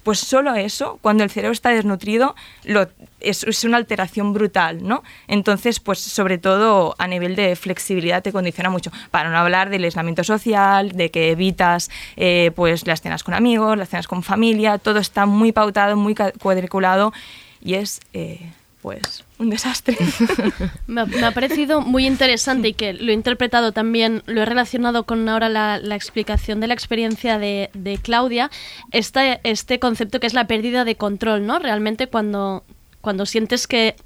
Pues solo eso, cuando el cerebro está desnutrido, lo, es, una alteración brutal, ¿no? Entonces, pues sobre todo a nivel de flexibilidad te condiciona mucho. Para no hablar del aislamiento social, de que evitas eh, pues las cenas con amigos, las cenas con familia, todo está muy pautado, muy cuadriculado y es eh, pues un desastre. Me ha, parecido muy interesante y que lo he interpretado también, lo he relacionado con ahora la, la explicación de la experiencia de, de Claudia, este, este concepto que es la pérdida de control, ¿no? Realmente cuando, cuando sientes que,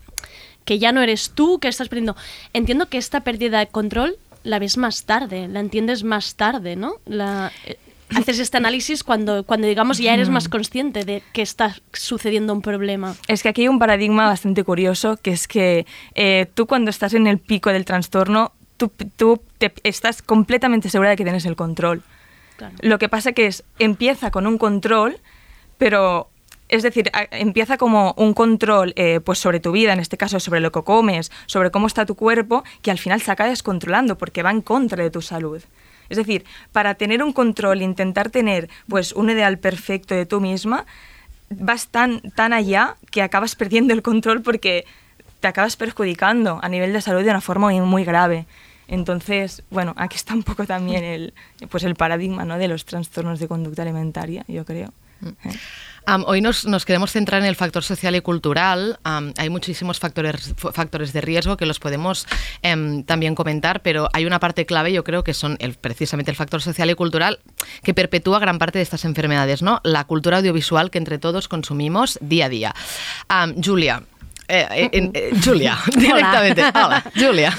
que ya no eres tú, que estás perdiendo. Entiendo que esta pérdida de control la ves más tarde, la entiendes más tarde, ¿no? La, eh, haces este análisis cuando, cuando digamos ya eres más consciente de que está sucediendo un problema. Es que aquí hay un paradigma bastante curioso, que es que eh, tú cuando estás en el pico del trastorno, tú, tú te- estás completamente segura de que tienes el control. Claro. Lo que pasa que es, empieza con un control, pero es decir, empieza como un control eh, pues sobre tu vida, en este caso sobre lo que comes, sobre cómo está tu cuerpo, que al final se acaba descontrolando porque va en contra de tu salud. Es decir, para tener un control, intentar tener pues un ideal perfecto de tú misma, vas tan, tan allá que acabas perdiendo el control porque te acabas perjudicando a nivel de salud de una forma muy, muy grave. Entonces, bueno, aquí está un poco también el, pues el paradigma ¿no? de los trastornos de conducta alimentaria, yo creo. Eh. Hoy nos, queremos centrar en el factor social y cultural. Hay muchísimos factores, factores de riesgo que los podemos em, también comentar, pero hay una parte clave, yo creo que son el, precisamente el factor social y cultural que perpetúa gran parte de estas enfermedades, ¿no? La cultura audiovisual que entre todos consumimos día a día. Julia. Eh, eh, en- eh, Julia, directamente. Hola, Julia.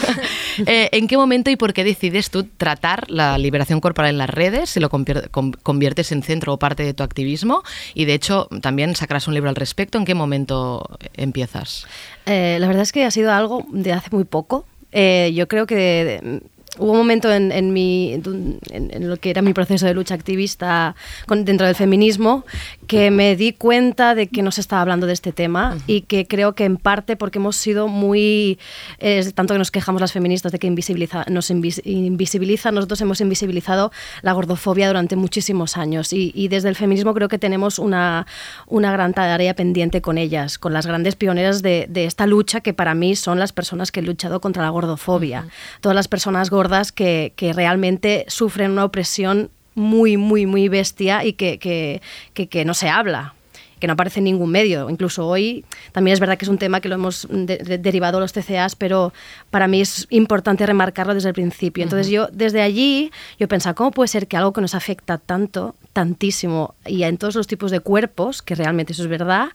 Eh, ¿En qué momento y por qué decides tú tratar la liberación corporal en las redes? Si lo convier- con- conviertes en centro o parte de tu activismo. Y de hecho, también sacarás un libro al respecto. ¿En qué momento empiezas? Eh, la verdad es que ha sido algo de hace muy poco. Eh, yo creo que hubo un momento en, en mi, en, en lo que era mi proceso de lucha activista con- dentro del feminismo que me di cuenta de que no se estaba hablando de este tema y que creo que en parte porque hemos sido muy, eh, tanto que nos quejamos las feministas de que invisibiliza, nos invis- invisibiliza, nosotros hemos invisibilizado la gordofobia durante muchísimos años y, y desde el feminismo creo que tenemos una, una gran tarea pendiente con ellas, con las grandes pioneras de, de esta lucha que para mí son las personas que han luchado contra la gordofobia, todas las personas gordas que, que realmente sufren una opresión muy, muy, muy bestia y que, que, que- que no se habla que no aparece en ningún medio. Incluso hoy también es verdad que es un tema que lo hemos de- de- derivado a los TCAs, pero para mí es importante remarcarlo desde el principio. Entonces yo desde allí yo pensaba, ¿cómo puede ser que algo que nos afecta tanto, tantísimo, y en todos los tipos de cuerpos, que realmente eso es verdad,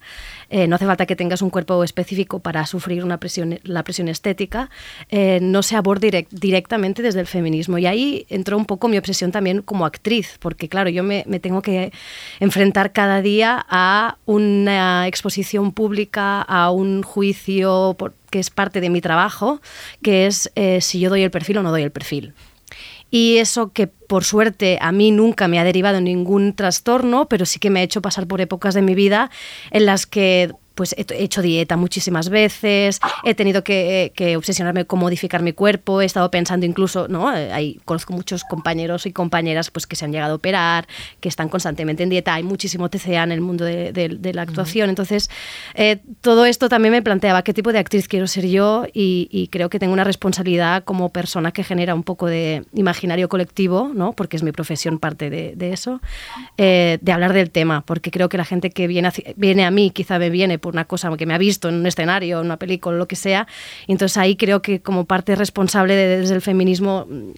eh, no hace falta que tengas un cuerpo específico para sufrir una presión, la presión estética, eh, no se direct- directamente desde el feminismo. Y ahí entró un poco mi obsesión también como actriz, porque claro, yo me, tengo que enfrentar cada día a una exposición pública, a un juicio que es parte de mi trabajo, que es eh, si yo doy el perfil o no doy el perfil. Y eso que por suerte a mí nunca me ha derivado ningún trastorno, pero sí que me ha hecho pasar por épocas de mi vida en las que pues he he hecho dieta muchísimas veces, he tenido que, que obsesionarme con modificar mi cuerpo, he estado pensando incluso, ¿no? Eh, Hay, conozco muchos compañeros y compañeras pues, que se han llegado a operar, que están constantemente en dieta, hay muchísimo TCA en el mundo de, de- de la actuación, entonces eh, todo esto también me planteaba qué tipo de actriz quiero ser yo y, y creo que tengo una responsabilidad como persona que genera un poco de imaginario colectivo, ¿no? porque es mi profesión parte de, de eso, eh, de hablar del tema, porque creo que la gente que viene, hacia- viene a mí quizá me viene por una cosa que me ha visto en un escenario, en una película, lo que sea, y entonces ahí creo que como parte responsable de- desde el feminismo mm,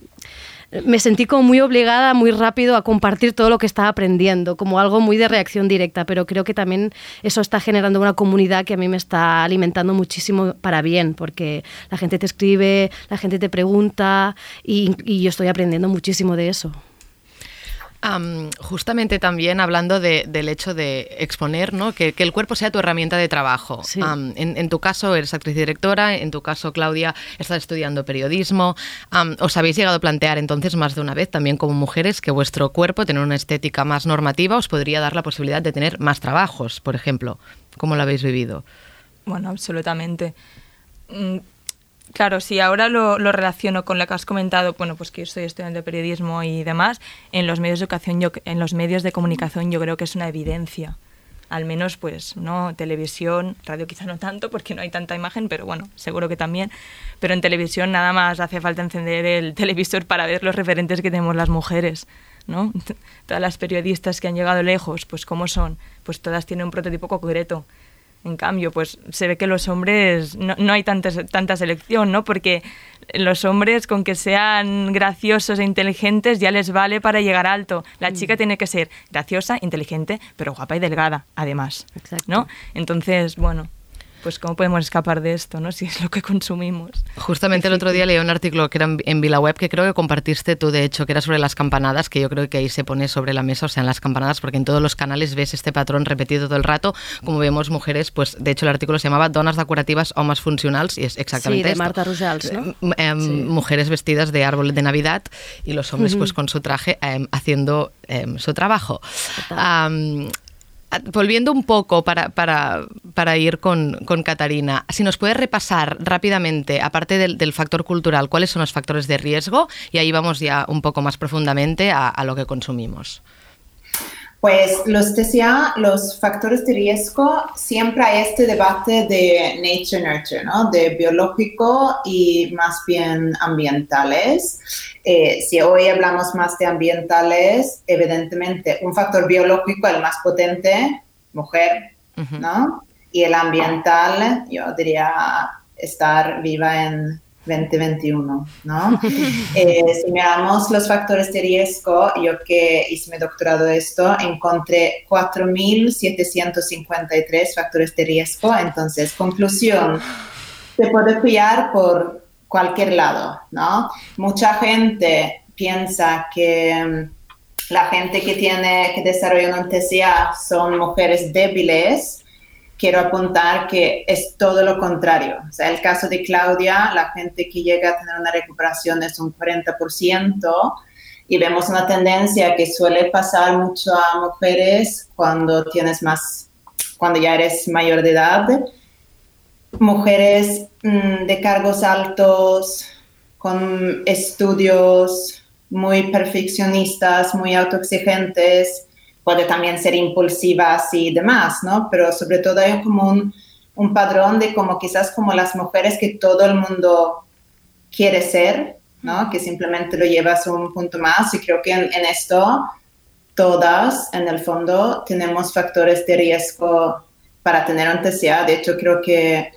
me sentí como muy obligada, muy rápido a compartir todo lo que estaba aprendiendo, como algo muy de reacción directa, pero creo que también eso está generando una comunidad que a mí me está alimentando muchísimo para bien, porque la gente te escribe, la gente te pregunta y, y yo estoy aprendiendo muchísimo de eso. Am, justamente también hablando de- del hecho de exponer, ¿no? que, que el cuerpo sea tu herramienta de trabajo. Sí. En, en tu caso eres actriz y directora, en tu caso Claudia estás estudiando periodismo. ¿Os habéis llegado a plantear entonces más de una vez también como mujeres que vuestro cuerpo, tener una estética más normativa, os podría dar la posibilidad de tener más trabajos, por ejemplo? ¿Cómo lo habéis vivido? Bueno, absolutamente. Claro, si ahora lo, relaciono con lo que has comentado, bueno, pues que yo soy estudiante periodismo y demás, en los medios de educación, yo, en los medios de comunicación yo creo que es una evidencia. Al menos, pues, ¿no? Televisión, radio quizá no tanto porque no hay tanta imagen, pero bueno, seguro que también. Pero en televisión nada más hace falta encender el televisor para ver los referentes que tenemos las mujeres, ¿no? Todas las periodistas que han llegado lejos, pues ¿cómo son? Pues todas tienen un prototipo concreto. En cambio, pues se ve que los hombres no, no hay tanta, tanta selección, ¿no? Porque los hombres con que sean graciosos e inteligentes ya les vale para llegar alto. La chica tiene que ser graciosa, inteligente, pero guapa y delgada, además, ¿no? Entonces, bueno, pues cómo podemos escapar de esto, ¿no? Si es lo que consumimos. Justamente el otro día leí un artículo que era en- VilaWeb que creo que compartiste tú, de hecho, que era sobre las campanadas, que yo creo que ahí se pone sobre la mesa, o sea, en las campanadas, porque en todos los canales ves este patrón repetido todo el rato, como vemos mujeres, pues de hecho el artículo se llamaba Donas decorativas o más funcionals, y es exactamente Sí, de esto. Marta Rujals, ¿no? M- em, Mujeres vestidas de árbol de Navidad y los hombres pues con su traje em, haciendo em, su trabajo. Volviendo un poco para, para, para ir con, con Catarina, si nos puedes repasar rápidamente, aparte del, del factor cultural, cuáles son los factores de riesgo y ahí vamos ya un poco más profundamente a, a lo que consumimos. Pues los TCA, los factores de riesgo, siempre hay este debate de nature-nurture, ¿no? De biológico y más bien ambientales. Eh, si hoy hablamos más de ambientales, evidentemente un factor biológico, el más potente, mujer, ¿no? Y el ambiental, yo diría estar viva en 2021, ¿no? Eh, si miramos los factores de riesgo, yo que hice mi doctorado de esto, encontré 4.753 factores de riesgo. Entonces, conclusión, se puede pillar por cualquier lado, ¿no? Mucha gente piensa que mm, la gente que tiene, que desarrolla un TCA son mujeres débiles, quiero apuntar que es todo lo contrario. O sea, el caso de Claudia, la gente que llega a tener una recuperación es un 40% y vemos una tendencia que suele pasar mucho a mujeres cuando tienes más, cuando ya eres mayor de edad. Mujeres mm, de cargos altos, con estudios muy perfeccionistas, muy autoexigentes, puede también ser impulsivas y demás, ¿no? Pero sobre todo hay como un, un padrón de como quizás como las mujeres que todo el mundo quiere ser, ¿no? Que simplemente lo llevas un punto más y creo que en, en esto todas en el fondo tenemos factores de riesgo para tener un TCA. De hecho, creo que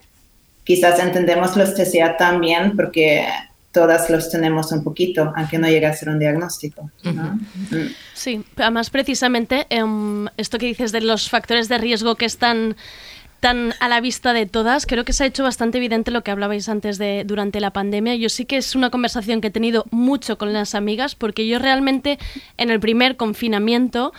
quizás entendemos los TCA también porque todas los tenemos un poquito, aunque no llegue a ser un diagnóstico. ¿no? Mm. Sí, además precisamente em, esto que dices de los factores de riesgo que están tan a la vista de todas, creo que se ha hecho bastante evidente lo que hablabais antes de durante la pandemia. Yo sí que es una conversación que he tenido mucho con las amigas porque yo realmente en el primer confinamiento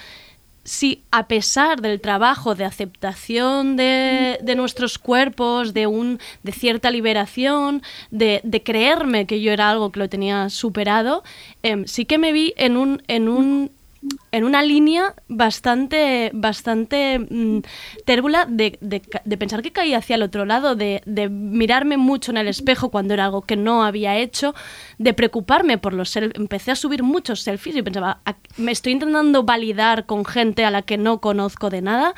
sí, a pesar del trabajo de aceptación de, de nuestros cuerpos, de, un, de cierta liberación, de, de creerme que yo era algo que lo tenía superado, em, sí que me vi en un, en un en una línea bastante bastante mm, de, de de pensar que caía hacia el otro lado, de, de mirarme mucho en el espejo cuando era algo que no había hecho, de preocuparme por los selfies. Empecé a subir muchos selfies y pensaba, "¿A- me estoy intentando validar con gente a la que no conozco de nada.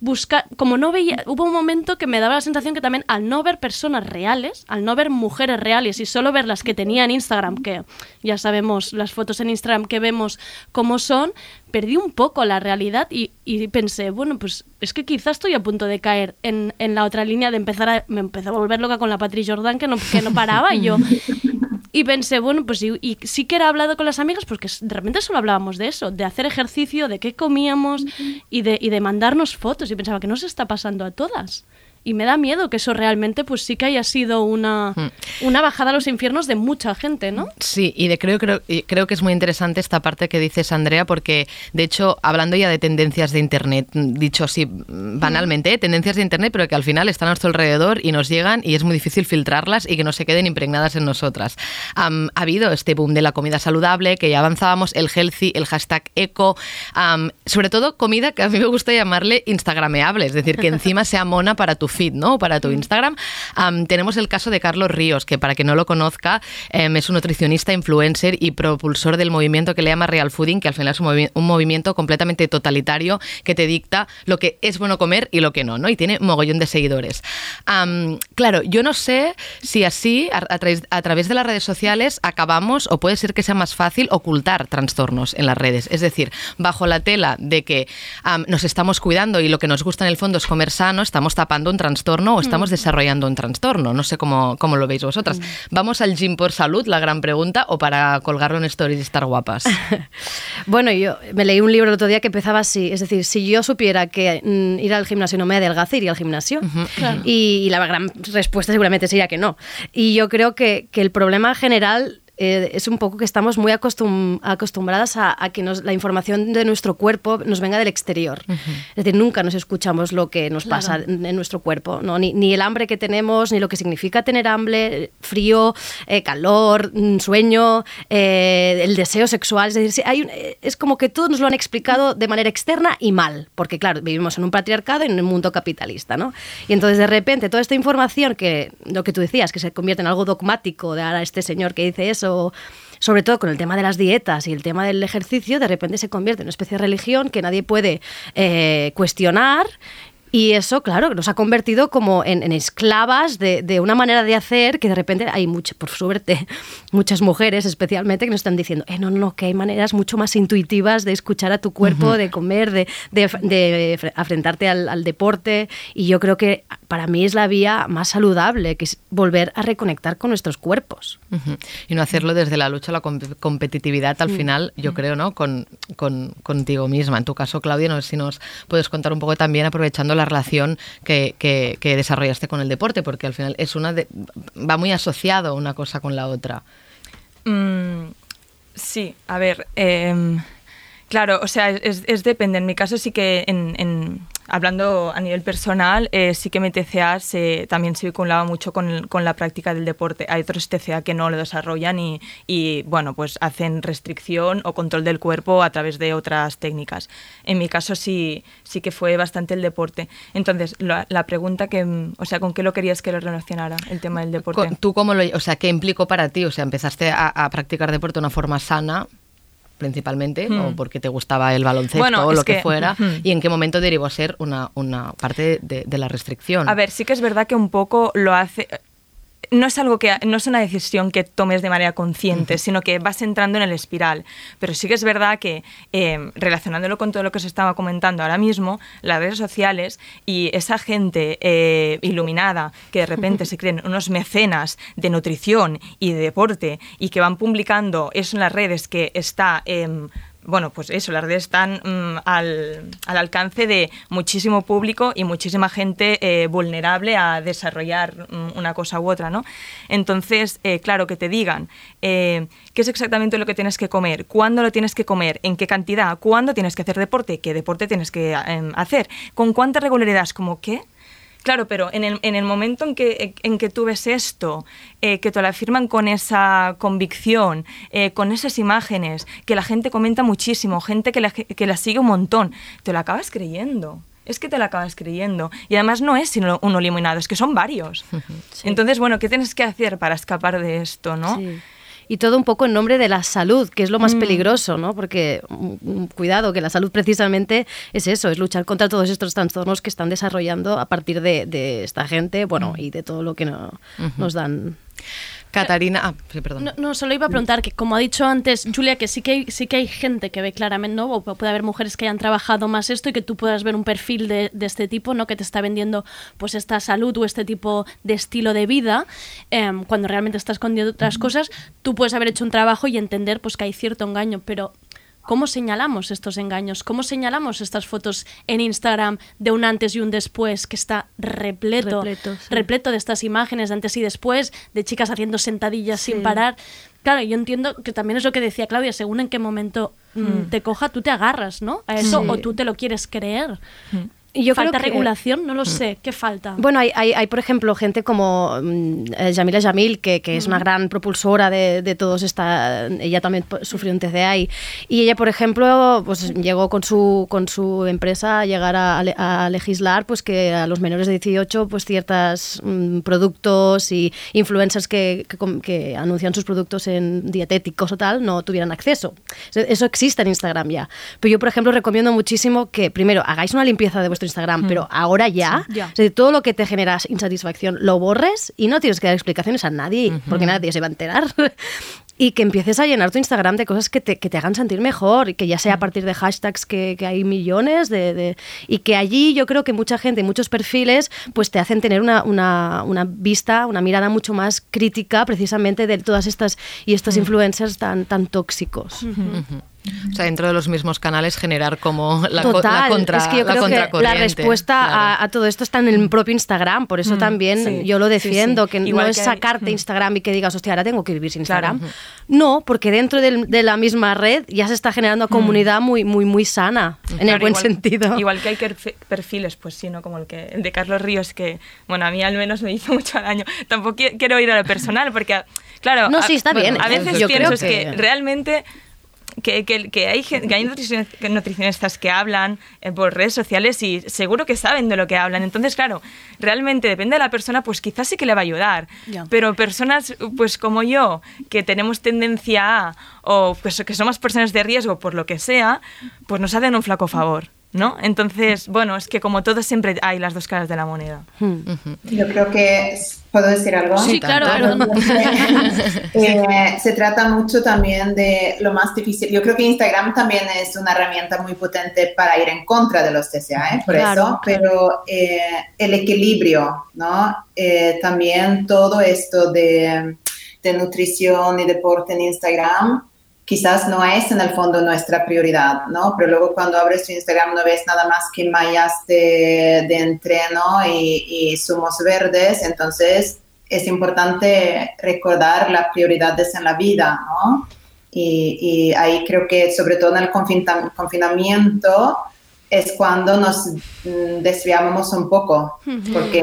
Buscar, como no veía, hubo un momento que me daba la sensación que también al no ver personas reales, al no ver mujeres reales y solo ver las que tenía en Instagram, que ya sabemos las fotos en Instagram que vemos cómo son, perdí un poco la realidad y, y pensé, bueno, pues es que quizás estoy a punto de caer en, en la otra línea de empezar a... Me empezó a volver loca con la Patrick Jordan que no, que no paraba y yo... Y pensé, bueno, pues y, y sí que era hablado con las amigas, porque de repente solo hablábamos de eso, de hacer ejercicio, de qué comíamos y de, y de mandarnos fotos. Y pensaba que no se está pasando a todas. Y me da miedo que eso realmente pues sí que haya sido una, una bajada a los infiernos de mucha gente, ¿no? Sí, y de creo, creo, creo que es muy interesante esta parte que dices, Andrea, porque de hecho, hablando ya de tendencias de Internet, mm, dicho así mm, banalmente, ¿eh? tendencias de Internet, pero que al final están a nuestro alrededor y nos llegan y es muy difícil filtrarlas y que no se queden impregnadas en nosotras. Am, ha habido este boom de la comida saludable, que ya avanzábamos, el healthy, el hashtag eco, am, sobre todo comida que a mí me gusta llamarle instagrameable, es decir, que encima sea mona para tu feed, ¿no? Para tu Instagram. Am, tenemos el caso de Carlos Ríos, que para que no lo conozca, em, es un nutricionista, influencer y propulsor del movimiento que le llama Real Fooding, que al final es un, movi- un movimiento completamente totalitario que te dicta lo que es bueno comer y lo que no, ¿no? Y tiene mogollón de seguidores. Am, claro, yo no sé si así, a, a través, a través de las redes sociales, acabamos, o puede ser que sea más fácil, ocultar trastornos en las redes. Es decir, bajo la tela de que am, nos estamos cuidando y lo que nos gusta en el fondo es comer sano, estamos tapando un trastorno o estamos Mm. desarrollando un trastorno. No sé cómo, cómo lo veis vosotras. ¿Vamos al gym por salud, la gran pregunta, o para colgarlo en stories y estar guapas? Bueno, yo me leí un libro el otro día que empezaba así, es decir, si yo supiera que mm, ir al gimnasio no me adelgaza, iría al gimnasio. Claro. Y, y la gran respuesta seguramente sería que no. Y yo creo que, que el problema general eh, es un poco que estamos muy acostum- acostumbradas a, a que nos- la información de nuestro cuerpo nos venga del exterior. Es decir, nunca nos escuchamos lo que nos Claro. pasa en, en nuestro cuerpo, ¿no? ni, ni el hambre que tenemos, ni lo que significa tener hambre, frío, eh, calor, mm, sueño, eh, el deseo sexual. Es decir, hay un- es como que todos nos lo han explicado de manera externa y mal, porque claro, vivimos en un patriarcado y en un mundo capitalista. ¿no? Y entonces de repente toda esta información que, lo que tú decías, que se convierte en algo dogmático de ahora este señor que dice eso, sobre todo con el tema de las dietas y el tema del ejercicio, de repente se convierte en una especie de religión que nadie puede eh, cuestionar. Y eso, claro, nos ha convertido como en, en esclavas de, de una manera de hacer que de repente hay mucho, por suerte, muchas mujeres especialmente que nos están diciendo, eh, no, no, que hay maneras mucho más intuitivas de escuchar a tu cuerpo, de comer, de, de, de fre- afrontarte al, al deporte. Y yo creo que para mí es la vía más saludable, que es volver a reconectar con nuestros cuerpos. Ujú. Y no hacerlo desde la lucha la com- competitividad al final, yo creo, ¿no? Con, con- contigo misma. En tu caso, Claudia, no sé si nos puedes contar un poco también aprovechando la relación que, desarrollaste con el deporte, porque al final es una de- va muy asociado una cosa con la otra. Mm, sí, a ver, em, claro, o sea, es, es depende. En mi caso sí que, en- hablando a nivel personal, eh, sí que mi TCA se, también se vinculaba mucho con, el- con la práctica del deporte. Hay otros TCA que no lo desarrollan y, y, bueno, pues hacen restricción o control del cuerpo a través de otras técnicas. En mi caso sí, sí que fue bastante el deporte. Entonces, la, la pregunta que, o sea, ¿con qué lo querías que lo relacionara el tema del deporte? ¿Tú cómo lo, o sea, qué implicó para ti? O sea, empezaste a, a practicar deporte de una forma sana principalmente Hmm. o porque te gustaba el baloncesto Bueno, o lo que, que- fuera Ujú. y en qué momento derivó a ser una, una parte de, de la restricción. A ver, sí que es verdad que un poco lo hace. No es algo que no es una decisión que tomes de manera consciente, sino que vas entrando en el espiral. Pero sí que es verdad que eh, relacionándolo con todo lo que se estaba comentando ahora mismo, las redes sociales y esa gente eh, iluminada que de repente se creen unos mecenas de nutrición y de deporte y que van publicando eso en las redes que está em, bueno, pues eso, las redes están mm, al, al alcance de muchísimo público y muchísima gente eh, vulnerable a desarrollar mm, una cosa u otra, ¿no? Entonces, eh, claro, que te digan eh, qué es exactamente lo que tienes que comer, cuándo lo tienes que comer, en qué cantidad, cuándo tienes que hacer deporte, qué deporte tienes que em, hacer, con cuánta regularidad, como qué. Claro, pero en el, en el momento en que, en que tú ves esto, eh, que te lo afirman con esa convicción, eh, con esas imágenes, que la gente comenta muchísimo, gente que la, que la sigue un montón, te lo acabas creyendo. Es que te lo acabas creyendo. Y además no es sino uno eliminado, es que son varios. Entonces, bueno, ¿qué tienes que hacer para escapar de esto, no? Sí. Y todo un poco en nombre de la salud, que es lo más Mm. peligroso, ¿no? Porque, mm, mm, cuidado, que la salud precisamente es eso, es luchar contra todos estos trastornos que están desarrollando a partir de, de esta gente, bueno, y de todo lo que no- nos dan. Catarina, ah, sí, perdón. No, no, solo iba a preguntar que, como ha dicho antes Julia, que sí que hay, sí que hay gente que ve claramente, ¿no? O puede haber mujeres que hayan trabajado más esto y que tú puedas ver un perfil de, de este tipo, ¿no? Que te está vendiendo pues esta salud o este tipo de estilo de vida, em, cuando realmente está escondiendo otras cosas, tú puedes haber hecho un trabajo y entender pues que hay cierto engaño, pero ¿Cómo señalamos estos engaños? ¿Cómo señalamos estas fotos en Instagram de un antes y un después que está repleto, Repleto, sí. repleto de estas imágenes de antes y después, de chicas haciendo sentadillas sin parar? Claro, yo entiendo que también es lo que decía Claudia, según en qué momento mm, Mm. te coja, tú te agarras, ¿no? A eso Sí. o tú te lo quieres creer. Y yo ¿Falta creo que- regulación? No lo sé. ¿Qué falta? Bueno, hay, hay, hay, por ejemplo, gente como mm, eh, Yamila Jamil, que, que es una Ujú. gran propulsora de, de todos esta... Ella también sufrió un TCA y, y ella, por ejemplo, pues llegó con su, con su empresa a llegar a, a le- a legislar pues que a los menores de 18 pues ciertos productos y influencers que, que, que anuncian sus productos en dietéticos o tal no tuvieran acceso. Eso- Eso existe en Instagram ya. Pero yo, por ejemplo, recomiendo muchísimo que primero hagáis una limpieza de Instagram, Mm. pero ahora ya, Sí, ya. o sea, todo lo que te genera insatisfacción lo borres y no tienes que dar explicaciones a nadie, porque nadie se va a enterar. Y que empieces a llenar tu Instagram de cosas que te, que te hagan sentir mejor y que ya sea a partir de hashtags que, que hay millones de, de- y que allí yo creo que mucha gente, muchos perfiles, pues te hacen tener una, una, una vista, una mirada mucho más crítica precisamente de todas estas y estos influencers tan, tan tóxicos. O sea, dentro de los mismos canales generar como la, co- Total, la contra es que yo la creo que la respuesta claro. a, a todo esto está en el propio Instagram, por eso Mm, también sí, yo lo sí, defiendo, sí. que Igual no es que hay- sacarte mm. Instagram y que digas, hostia, ahora tengo que vivir sin Claro. No, porque dentro del- de la misma red ya se está generando una comunidad muy, muy, muy sana, en el buen igual- sentido. Igual que hay perfiles, pues sí, ¿no? Como el, que, el de Carlos Ríos, que, bueno, a mí al menos me hizo mucho daño. Tampoco qui- quiero ir a lo personal, porque, claro, No, a, sí, está bien, A veces yo pienso creo que- realmente que, que- que hay, que hay nutricionistas que hablan eh, por redes sociales y seguro que saben de lo que hablan. Entonces, claro, realmente depende de la persona, pues quizás sí que le va a ayudar. Pero personas pues como yo, que tenemos tendencia a, o pues, que somos personas de riesgo por lo que sea, pues nos hacen un flaco favor. ¿No? Entonces, bueno, es que como todo siempre hay las dos caras de la moneda. Yo creo que, ¿puedo decir algo? Sí, claro, perdón. Eh, se trata mucho también de lo más difícil. Yo creo que Instagram también es una herramienta muy potente para ir en contra de los TCA, ¿eh? por Claro, eso, pero eh, el equilibrio, ¿no? Eh, también todo esto de, de nutrición y deporte en Instagram quizás no es en el fondo nuestra prioridad, ¿no? Pero luego cuando abres tu Instagram no ves nada más que mallas de, de entreno y, y zumos verdes, entonces es importante recordar las prioridades en la vida, ¿no? Y, y ahí creo que sobre todo en el confina- confinamiento es cuando nos mm, desviamos un poco, porque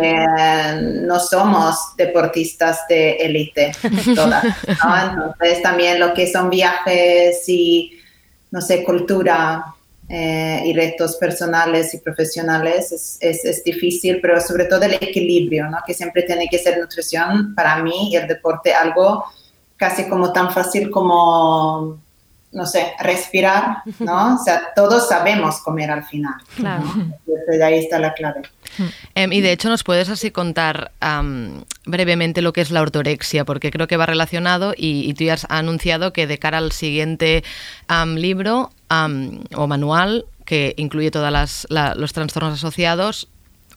no somos deportistas de élite todas, ¿no? Entonces también lo que son viajes y, no sé, cultura eh, y retos personales y profesionales es, es, es difícil, pero sobre todo el equilibrio, ¿no? Que siempre tiene que ser nutrición para mí y el deporte algo casi como tan fácil como no sé, respirar, ¿no? O sea, todos sabemos comer al final. Claro. Entonces, ahí está la clave. Em, y de hecho, ¿nos puedes así contar brevemente lo que es la ortorexia? Porque creo que va relacionado y, y tú ya has anunciado que de cara al siguiente am, libro o manual que incluye todos los trastornos asociados,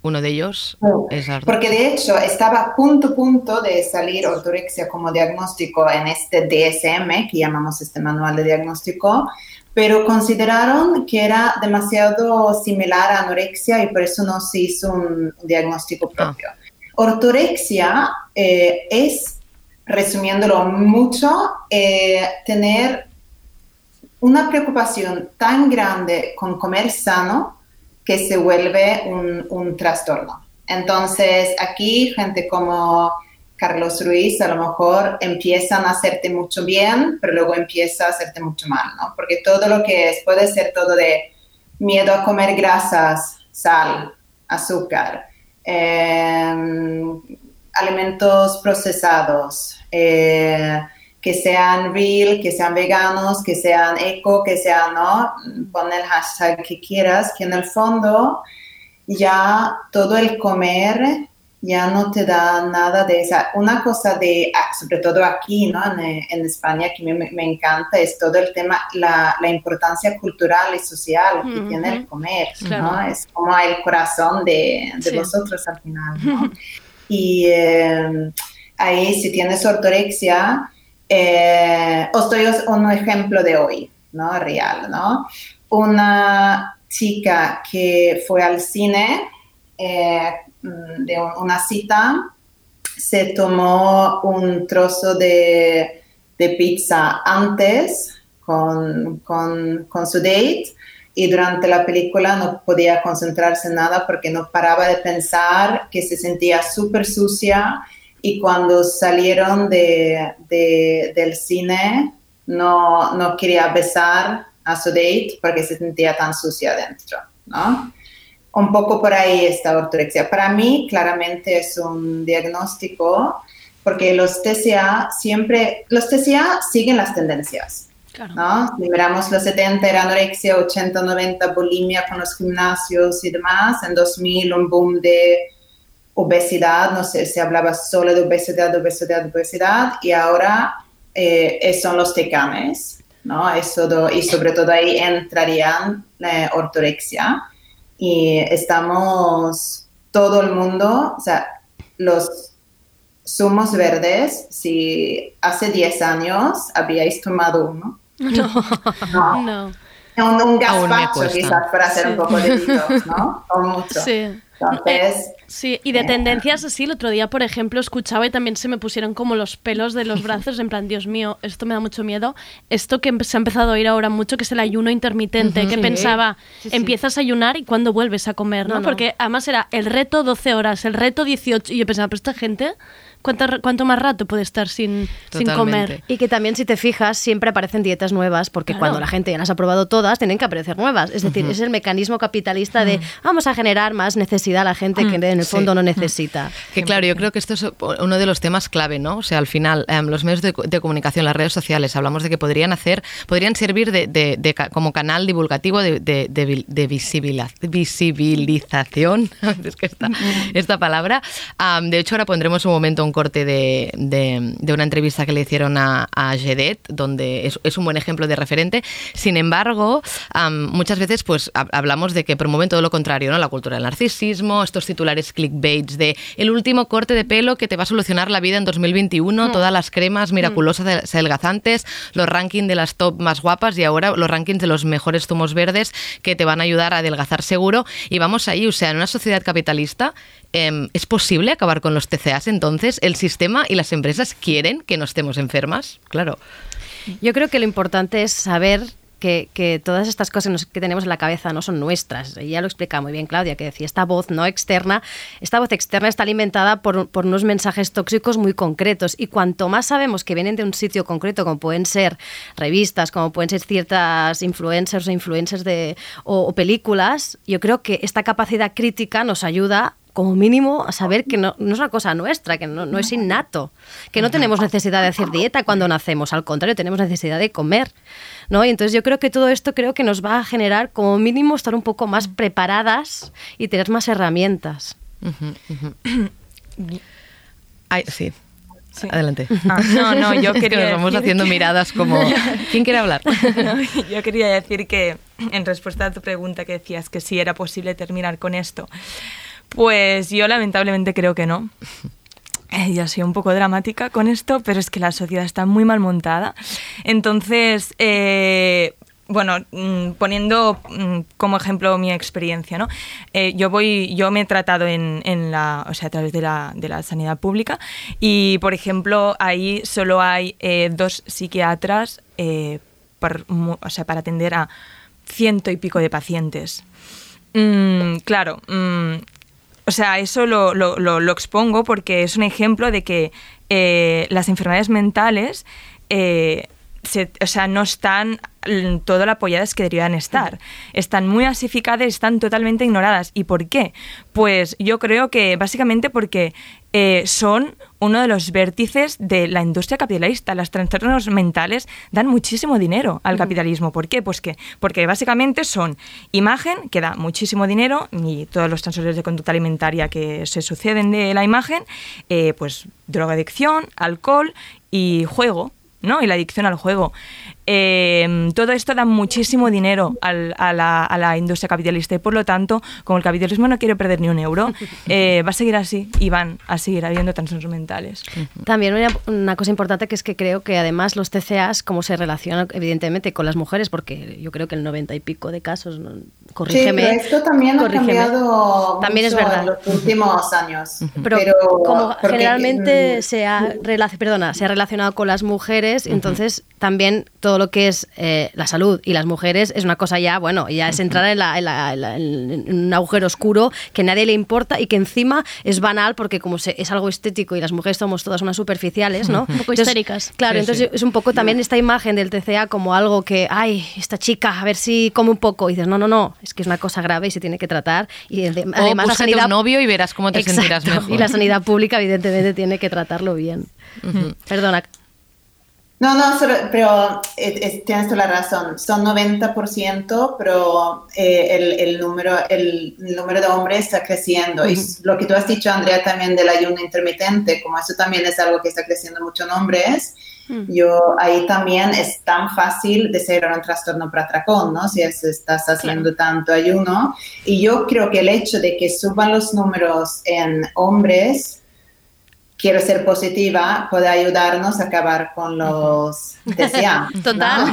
uno de ellos es ortorexia. Porque de hecho estaba a punto, punto de salir ortorexia como diagnóstico en este DSM, que llamamos este manual de diagnóstico, pero consideraron que era demasiado similar a anorexia y por eso no se hizo un diagnóstico propio. Ortorexia eh, es, resumiéndolo mucho, eh, tener una preocupación tan grande con comer sano que se vuelve un, un trastorno. Entonces, aquí gente como Carlos Ruiz a lo mejor empiezan a hacerte mucho bien, pero luego empieza a hacerte mucho mal, ¿no? Porque todo lo que es, puede ser todo de miedo a comer grasas, sal, azúcar, eh, alimentos procesados, eh, que sean real, que sean veganos, que sean eco, que sean, ¿no? Pon el hashtag que quieras, que en el fondo ya todo el comer ya no te da nada de esa. Una cosa de, ah, sobre todo aquí, ¿no? En, en España, que me, me encanta, es todo el tema, la, la importancia cultural y social que Ujú. tiene el comer, Claro. ¿no? Es como el corazón de, de Sí. vosotros al final, ¿no? y eh, ahí, si tienes ortorexia, eh, os doy un ejemplo de hoy, ¿no? Real, ¿no? Una chica que fue al cine eh, mm, de un- una cita, se tomó un trozo de, de pizza antes con, con, con su date y durante la película no podía concentrarse en nada porque no paraba de pensar que se sentía súper sucia y cuando salieron de, de- del cine no, no quería besar a su date porque se sentía tan sucia dentro, ¿no? Un poco por ahí está ortorexia. Para mí, claramente es un diagnóstico porque los TCA siempre, los TCA siguen las tendencias. ¿no? Si miramos los 70 era anorexia, 80, 90 bulimia con los gimnasios y demás. En 2000 un boom de obesidad, no sé, se hablaba solo de obesidad, obesidad, obesidad y ahora eh, son los tecames, ¿no? Eso do- y sobre todo ahí entrarían la ortorexia y estamos todo el mundo, o sea, los zumos verdes, si hace 10 años habíais tomado uno. No, no. Un, un me gazpacho quizás para hacer un Sí. poco de detox, ¿no? O mucho. Sí. Entonces, Sí, y de tendencias así, el otro día, por ejemplo, escuchaba y también se me pusieron como los pelos de los brazos, en plan, Dios mío, esto me da mucho miedo. Esto que se ha empezado a oír ahora mucho, que es el ayuno intermitente, que Sí. pensaba, Sí, sí. empiezas a ayunar y cuándo vuelves a comer, ¿no? No, no. Porque además era el reto 12 horas, el reto 18, y yo pensaba, pero esta gente, ¿cuánto, ¿cuánto más rato puede estar sin, sin comer? Y que también, si te fijas, siempre aparecen dietas nuevas, porque Claro. cuando la gente ya las ha probado todas, tienen que aparecer nuevas. Es decir, Ujú. es el mecanismo capitalista de vamos a generar más necesidad a la gente que en el Sí. fondo no necesita. Que claro, yo creo que esto es uno de los temas clave, ¿no? O sea, al final, em, los medios de, de comunicación, las redes sociales, hablamos de que podrían hacer, podrían servir de, de- de como canal divulgativo de, de- de vi- de visibila- visibilización, es que esta, esta palabra. Am, de hecho, ahora pondremos un momento un corte de, de- de una entrevista que le hicieron a, a Jedet, donde es, es un buen ejemplo de referente. Sin embargo, muchas veces pues hab- hablamos de que promueven todo lo contrario, ¿no? La cultura del narcisismo, estos titulares clickbaits de el último corte de pelo que te va a solucionar la vida en 2021, Mm. todas las cremas miraculosas de- adelgazantes, los rankings de las top más guapas y ahora los rankings de los mejores zumos verdes que te van a ayudar a adelgazar seguro. Y vamos ahí, o sea, en una sociedad capitalista em, es posible acabar con los TCAs, entonces el sistema y las empresas quieren que no estemos enfermas, claro. Yo creo que lo importante es saber que, todas estas cosas que tenemos en la cabeza no son nuestras. Ya lo explica muy bien Claudia, que decía, esta voz no externa, esta voz externa está alimentada por, por unos mensajes tóxicos muy concretos. Y cuanto más sabemos que vienen de un sitio concreto, como pueden ser revistas, como pueden ser ciertas influencers o influencers de, o, o películas, yo creo que esta capacidad crítica nos ayuda como mínimo a saber que no, no es una cosa nuestra, que no, no es innato, que no tenemos necesidad de hacer dieta cuando nacemos, al contrario, tenemos necesidad de comer. ¿no? Y entonces yo creo que todo esto creo que nos va a generar como mínimo estar un poco más preparadas y tener más herramientas. Ay, sí. Adelante. Ah, no, no, yo Es que quería nos vamos decir haciendo que- miradas como... ¿Quién quiere hablar? No, yo quería decir que, en respuesta a tu pregunta que decías que si era posible terminar con esto, pues yo lamentablemente creo que no. Eh, Yo soy un poco dramática con esto, pero es que la sociedad está muy mal montada. Entonces, eh, bueno, mm, poniendo mm, como ejemplo mi experiencia, ¿no? Eh, yo voy, yo me he tratado en, en la, o sea, a través de la, de la sanidad pública y, por ejemplo, ahí solo hay eh, dos psiquiatras o sea, para atender a ciento y pico de pacientes. Mm, claro, o sea, eso lo, lo- lo- expongo porque es un ejemplo de que eh, las enfermedades mentales eh, se- o sea, no están todo lo apoyadas que deberían estar. Están muy asificadas, están totalmente ignoradas. ¿Y por qué? Pues yo creo que básicamente porque eh, son uno de los vértices de la industria capitalista. Los trastornos mentales dan muchísimo dinero al capitalismo. ¿Por qué? Pues que, porque básicamente son imagen, que da muchísimo dinero, y todos los trastornos de conducta alimentaria que se suceden de la imagen, eh, pues drogadicción, alcohol y juego. ¿no? Y la adicción al juego. Eh, todo esto da muchísimo dinero al- a, la, a la industria capitalista y por lo tanto, como el capitalismo no quiere perder ni un euro, eh, va a seguir así y van a seguir habiendo trastornos mentales. También una, una cosa importante que es que creo que además los TCAs, como se relacionan evidentemente con las mujeres, porque yo creo que el 90 y pico de casos. Corrígeme. Sí, pero esto también ha cambiado También es verdad. en los últimos años. Pero, Pero, como porque, generalmente mm, se ha, perdona, se ha relacionado con las mujeres, entonces también todo lo que es eh, la salud y las mujeres es una cosa ya, bueno, ya es entrar en, la- en la- en la- en un agujero oscuro que a nadie le importa y que encima es banal porque como se- es algo estético y las mujeres somos todas unas superficiales, ¿no? Un poco histéricas. Claro, Sí, entonces sí. es un poco también esta imagen del TCA como algo que, ay, esta chica, a ver si come un poco. Y dices, no, no, no, es que es una cosa grave y se tiene que tratar. Y de- O además la sanidad... un novio y verás cómo te sentirás Exacto, mejor. Y la sanidad pública, evidentemente, tiene que tratarlo bien. Perdona. No, no, solo- pero eh, eh, tienes toda la razón. Son 90%, pero eh, el, el número, el, número de hombres está creciendo. Y Ujú. lo que tú has dicho, Andrea, también del ayuno intermitente, como eso también es algo que está creciendo mucho en hombres, yo ahí también es tan fácil desarrollar un trastorno por atracón, ¿no? Si es- estás haciendo tanto ayuno. Y yo creo que el hecho de que suban los números en hombres quiero ser positiva, puede ayudarnos a acabar con los TCA. Total.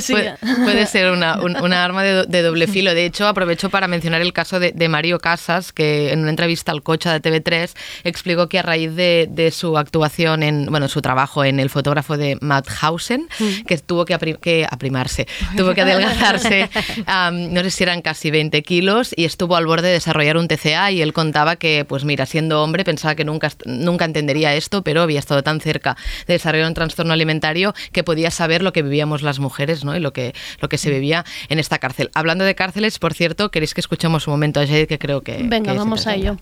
Sí. Puede, puede ser una, un- una arma de, do- de doble filo. De hecho, aprovecho para mencionar el caso de, de Mario Casas, que en una entrevista al Cocha de TV3 explicó que a raíz de, de su actuación en, bueno, su trabajo en El fotógrafo de Mauthausen, que tuvo que, apri- que aprimarse, tuvo que adelgazarse, no sé si eran casi 20 kilos, y estuvo al borde de desarrollar un TCA, y él contaba que, pues mira, siendo hombre, pensaba que nunca, nunca entendería esto, pero había estado tan cerca de desarrollar un trastorno alimentario que podía saber lo que vivíamos las mujeres ¿no? y lo que, lo que se vivía en esta cárcel. Hablando de cárceles, por cierto, queréis que escuchemos un momento a Jade, que creo que... Venga, que vamos a ello.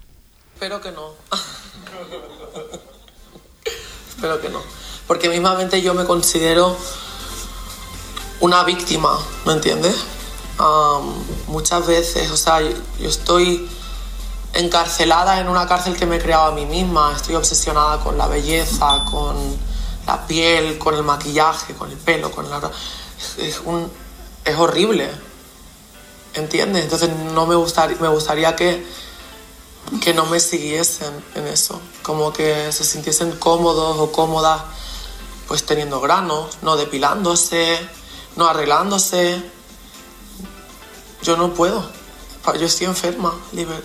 Espero que no. Espero que no. Porque mismamente yo me considero una víctima, ¿me entiendes? Muchas veces, o sea, yo, yo estoy encarcelada en una cárcel que me he creado a mí misma. Estoy obsesionada con la belleza, con la piel, con el maquillaje, con el pelo, con la... Es, un, es horrible, ¿entiendes? Entonces no me gustaría, me gustaría que que no me siguiesen en eso, como que se sintiesen cómodos o cómodas pues teniendo granos, no depilándose, no arreglándose. Yo no puedo, yo estoy enferma,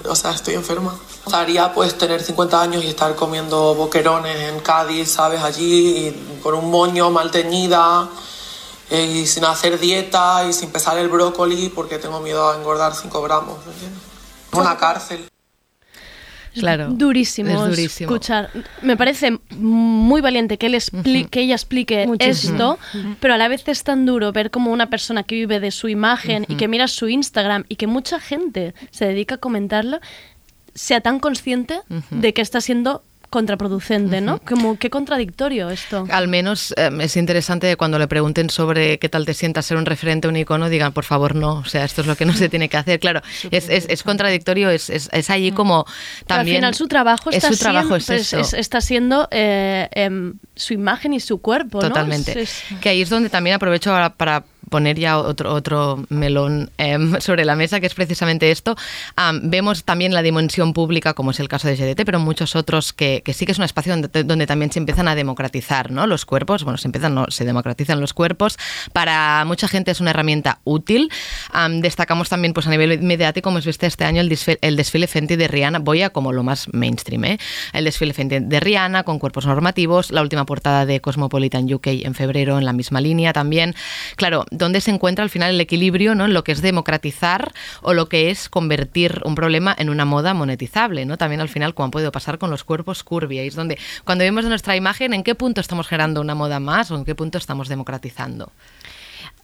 o sea, estoy enferma. Gustaría pues tener 50 años y estar comiendo boquerones en Cádiz, ¿sabes? Allí, y con un moño mal teñida, eh, y sin hacer dieta y sin pesar el brócoli porque tengo miedo a engordar 5 gramos, ¿me entiendes? Una cárcel. Claro, durísimo, es durísimo. escuchar. Me parece muy valiente que él expli- que ella explique Muchísimo. esto, pero a la vez es tan duro ver como una persona que vive de su imagen y que mira su Instagram y que mucha gente se dedica a comentarlo sea tan consciente de que está siendo contraproducente, ¿no? Como qué contradictorio esto. Al menos eh, es interesante cuando le pregunten sobre qué tal te sientas ser un referente, un icono, digan, por favor, no. O sea, esto es lo que no se tiene que hacer. Claro, es, es, es contradictorio, es, es, es allí como Pero también... al final su trabajo es está su trabajo, es siendo, eso. es- está siendo eh, em, su imagen y su cuerpo, ¿no? Totalmente. Es- es- Que ahí es donde también aprovecho para, para poner ya otro, otro melón em, sobre la mesa, que es precisamente esto. Am, vemos también la dimensión pública, como es el caso de GDT, pero muchos otros que, que sí que es un espacio donde, donde también se empiezan a democratizar ¿no? los cuerpos. Bueno, se empiezan, no, se democratizan los cuerpos. Para mucha gente es una herramienta útil. Am, destacamos también pues, a nivel mediático, como es viste este año, el desfile, el desfile Fenty de Rihanna. Voy a como lo más mainstream, ¿eh? El desfile Fenty de Rihanna con cuerpos normativos, la última portada de Cosmopolitan UK en febrero en la misma línea también. Claro, dónde se encuentra al final el equilibrio ¿no? en lo que es democratizar o lo que es convertir un problema en una moda monetizable, ¿no? También al final, como ha podido pasar con los cuerpos curvy, es donde cuando vemos nuestra imagen, ¿en qué punto estamos generando una moda más o en qué punto estamos democratizando?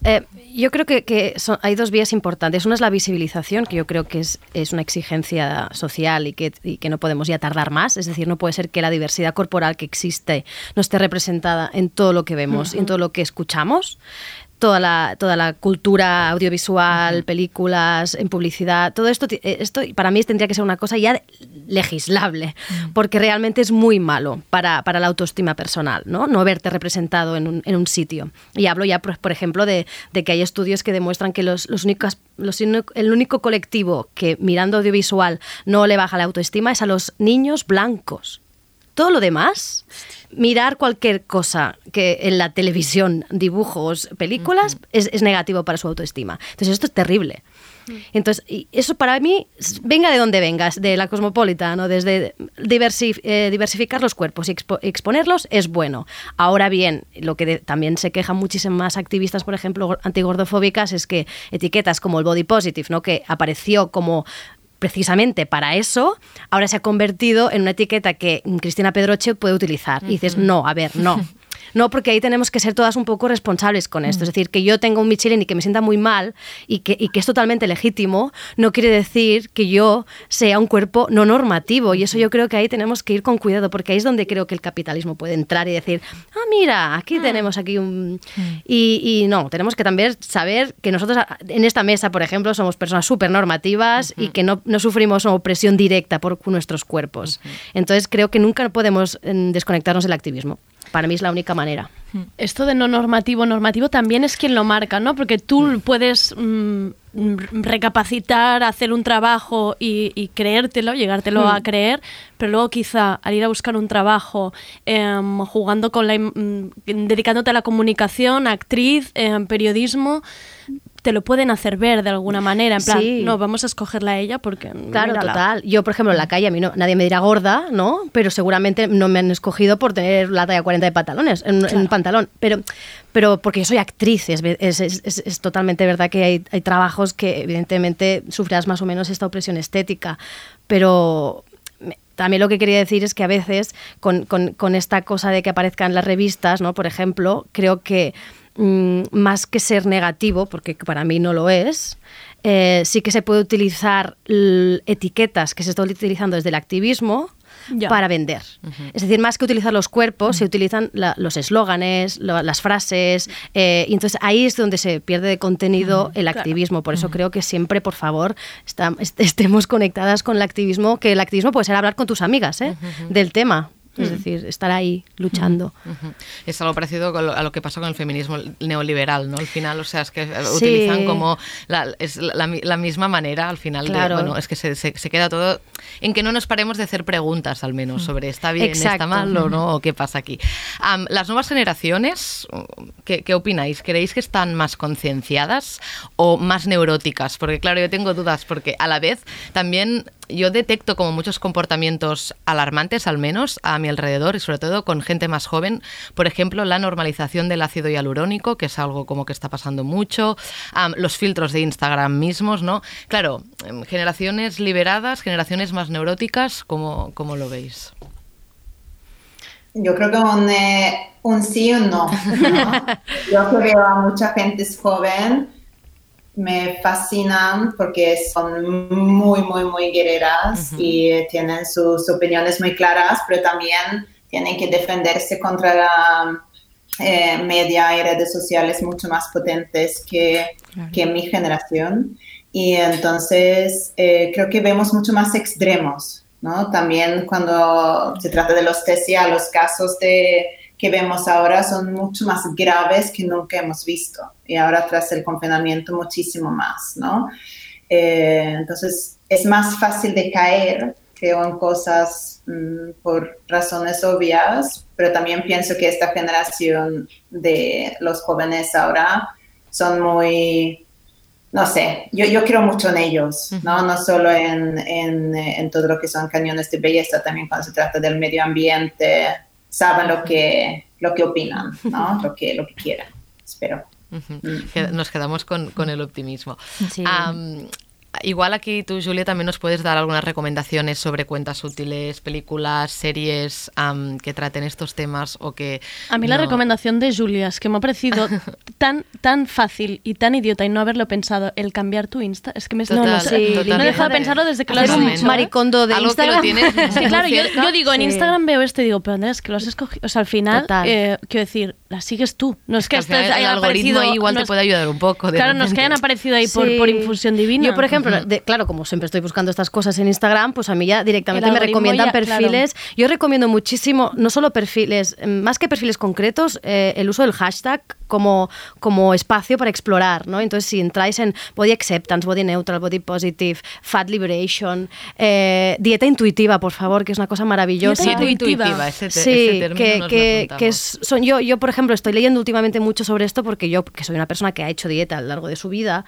Eh, yo creo que, que son- hay dos vías importantes. Una es la visibilización, que yo creo que es, es una exigencia social y que, y que no podemos ya tardar más. Es decir, no puede ser que la diversidad corporal que existe no esté representada en todo lo que vemos y en todo lo que escuchamos. Toda la, toda la cultura audiovisual, películas, en publicidad, todo esto, eh, esto para mí tendría que ser una cosa ya legislable, porque realmente es muy malo para, para la autoestima personal, ¿no? No verte representado en un, en un sitio. Y hablo ya, por, por ejemplo, de, de que hay estudios que demuestran que los, los únicos, los el único colectivo que mirando audiovisual no le baja la autoestima es a los niños blancos. Todo lo demás, mirar cualquier cosa que en la televisión, dibujos, películas, es, es negativo para su autoestima. Entonces esto es terrible. Entonces, y eso para mí, venga de donde vengas, de la cosmopolita, ¿no? desde eh, diversificar los cuerpos y expo- exponerlos es bueno. Ahora bien, lo que también se quejan muchísimas activistas, por ejemplo, gor- antigordofóbicas, es que etiquetas como el body positive, ¿no? que apareció como precisamente para eso, ahora se ha convertido en una etiqueta que Cristina Pedroche puede utilizar. Y dices, no, a ver, no. No, porque ahí tenemos que ser todas un poco responsables con esto. Es decir, que yo tengo un Michelin y que me sienta muy mal y que, y que es totalmente legítimo, no quiere decir que yo sea un cuerpo no normativo. Y eso yo creo que ahí tenemos que ir con cuidado, porque ahí es donde creo que el capitalismo puede entrar y decir, ah, mira, aquí tenemos aquí un... Y, y no, tenemos que también saber que nosotros a- en esta mesa, por ejemplo, somos personas súper normativas y que no, no sufrimos opresión directa por nuestros cuerpos. Entonces creo que nunca podemos mm, desconectarnos del activismo. Para mí es la única manera. Esto de no normativo, normativo también es quien lo marca, ¿no? Porque tú puedes mm, mm, recapacitar, hacer un trabajo y, y creértelo, llegártelo a Mm. creer, pero luego quizá al ir a buscar un trabajo em, jugando con la... mm, dedicándote a la comunicación, actriz, em, periodismo, te lo pueden hacer ver de alguna manera, en plan, Sí. no, vamos a escogerla a ella porque... Claro, mírala. total. Yo, por ejemplo, en la calle, a mí no, nadie me dirá gorda, ¿no? Pero seguramente no me han escogido por tener la talla 40 de pantalones, en, en un pantalón. Pero, pero porque yo soy actriz, es, es, es- es- es totalmente verdad que hay, hay trabajos que evidentemente sufrirás más o menos esta opresión estética. Pero me- también lo que quería decir es que a veces con, con- con esta cosa de que aparezcan las revistas, ¿no? Por ejemplo, creo que mm, más que ser negativo, porque para mí no lo es, eh, sí que se puede utilizar etiquetas que se están utilizando desde el activismo Ya. para vender. Es decir, más que utilizar los cuerpos, se utilizan la- los eslóganes, lo- las frases, eh, y entonces ahí es donde se pierde de contenido el activismo. Por eso creo que siempre, por favor, esta- est- estemos conectadas con el activismo, que el activismo puede ser hablar con tus amigas ¿eh? del tema. Es Ujú. decir, estar ahí luchando. Es algo parecido a lo que pasa con el feminismo neoliberal, ¿no? Al final, o sea, es que eh, Sí. utilizan como la, es la, la mi- la misma manera, al final, de- Claro. bueno, es que se, se- se queda todo en que no nos paremos de hacer preguntas, al menos, sobre está bien, está mal o no, o qué pasa aquí. Las nuevas generaciones, ¿qué, qué opináis? ¿Creéis que están más concienciadas o más neuróticas? Porque, claro, yo tengo dudas, porque a la vez también yo detecto como muchos comportamientos alarmantes, al menos a mi alrededor, y sobre todo con gente más joven. Por ejemplo, la normalización del ácido hialurónico, que es algo como que está pasando mucho. los filtros de Instagram mismos, ¿no? Claro, em, generaciones liberadas, generaciones más neuróticas, ¿cómo, cómo lo veis? Yo creo que un, eh, un sí o un no. ¿no? Yo que veo a mucha gente joven, me fascinan porque son muy, muy, muy guerreras y tienen sus opiniones muy claras, pero también tienen que defenderse contra la eh, media y redes sociales mucho más potentes que, que mi generación. Y entonces eh, creo que vemos mucho más extremos, ¿no? También cuando se trata de los TCA, los casos de, que vemos ahora son mucho más graves que nunca hemos visto. Y ahora tras el confinamiento muchísimo más, ¿no? Eh, entonces es más fácil de caer, creo, en cosas mm, por razones obvias, pero también pienso que esta generación de los jóvenes ahora son muy no sé, yo, yo creo mucho en ellos, ¿no? No solo en, en, eh, en todo lo que son cañones de belleza, también cuando se trata del medio ambiente, saben lo que, lo que opinan, ¿no? Lo que, lo que quieren, espero. Qued- Nos quedamos con, con el optimismo. Sí. Igual aquí tú, Julia, también nos puedes dar algunas recomendaciones sobre cuentas útiles, películas, series am, que traten estos temas o que... A mí la no- recomendación de Julia es que me ha parecido tan, tan fácil y tan idiota y no haberlo pensado, el cambiar tu Insta. Es que me Total, no, no sé, total. no he dejado de pensarlo desde que lo has dicho. ¿eh? maricondo de Algo que lo Instagram. tienes Sí, claro, yo, yo digo, en Sí. Instagram veo esto y digo, pero Andrés, que lo has escogido. O sea, al final, eh, quiero decir, la sigues tú. No es que, final estés- el algoritmo aparecido. ahí igual te puede ayudar un poco. de Claro, no es que hayan aparecido ahí por, Sí. por infusión divina. Yo, por ejemplo, de- claro, como siempre estoy buscando estas cosas en Instagram, pues a mí ya directamente me recomiendan ya, perfiles. Yo recomiendo muchísimo, no solo perfiles, más que perfiles concretos, eh, el uso del hashtag como, como espacio para explorar, ¿no? Entonces, si entráis en body acceptance, body neutral, body positive, fat liberation, eh, dieta intuitiva, por favor, que es una cosa maravillosa. Dieta intuitiva. ese, te- Sí, ese término que, nos que, apuntamos. que es- son yo, yo, por ejemplo, estoy leyendo últimamente mucho sobre esto porque yo, que soy una persona que ha hecho dieta a lo largo de su vida,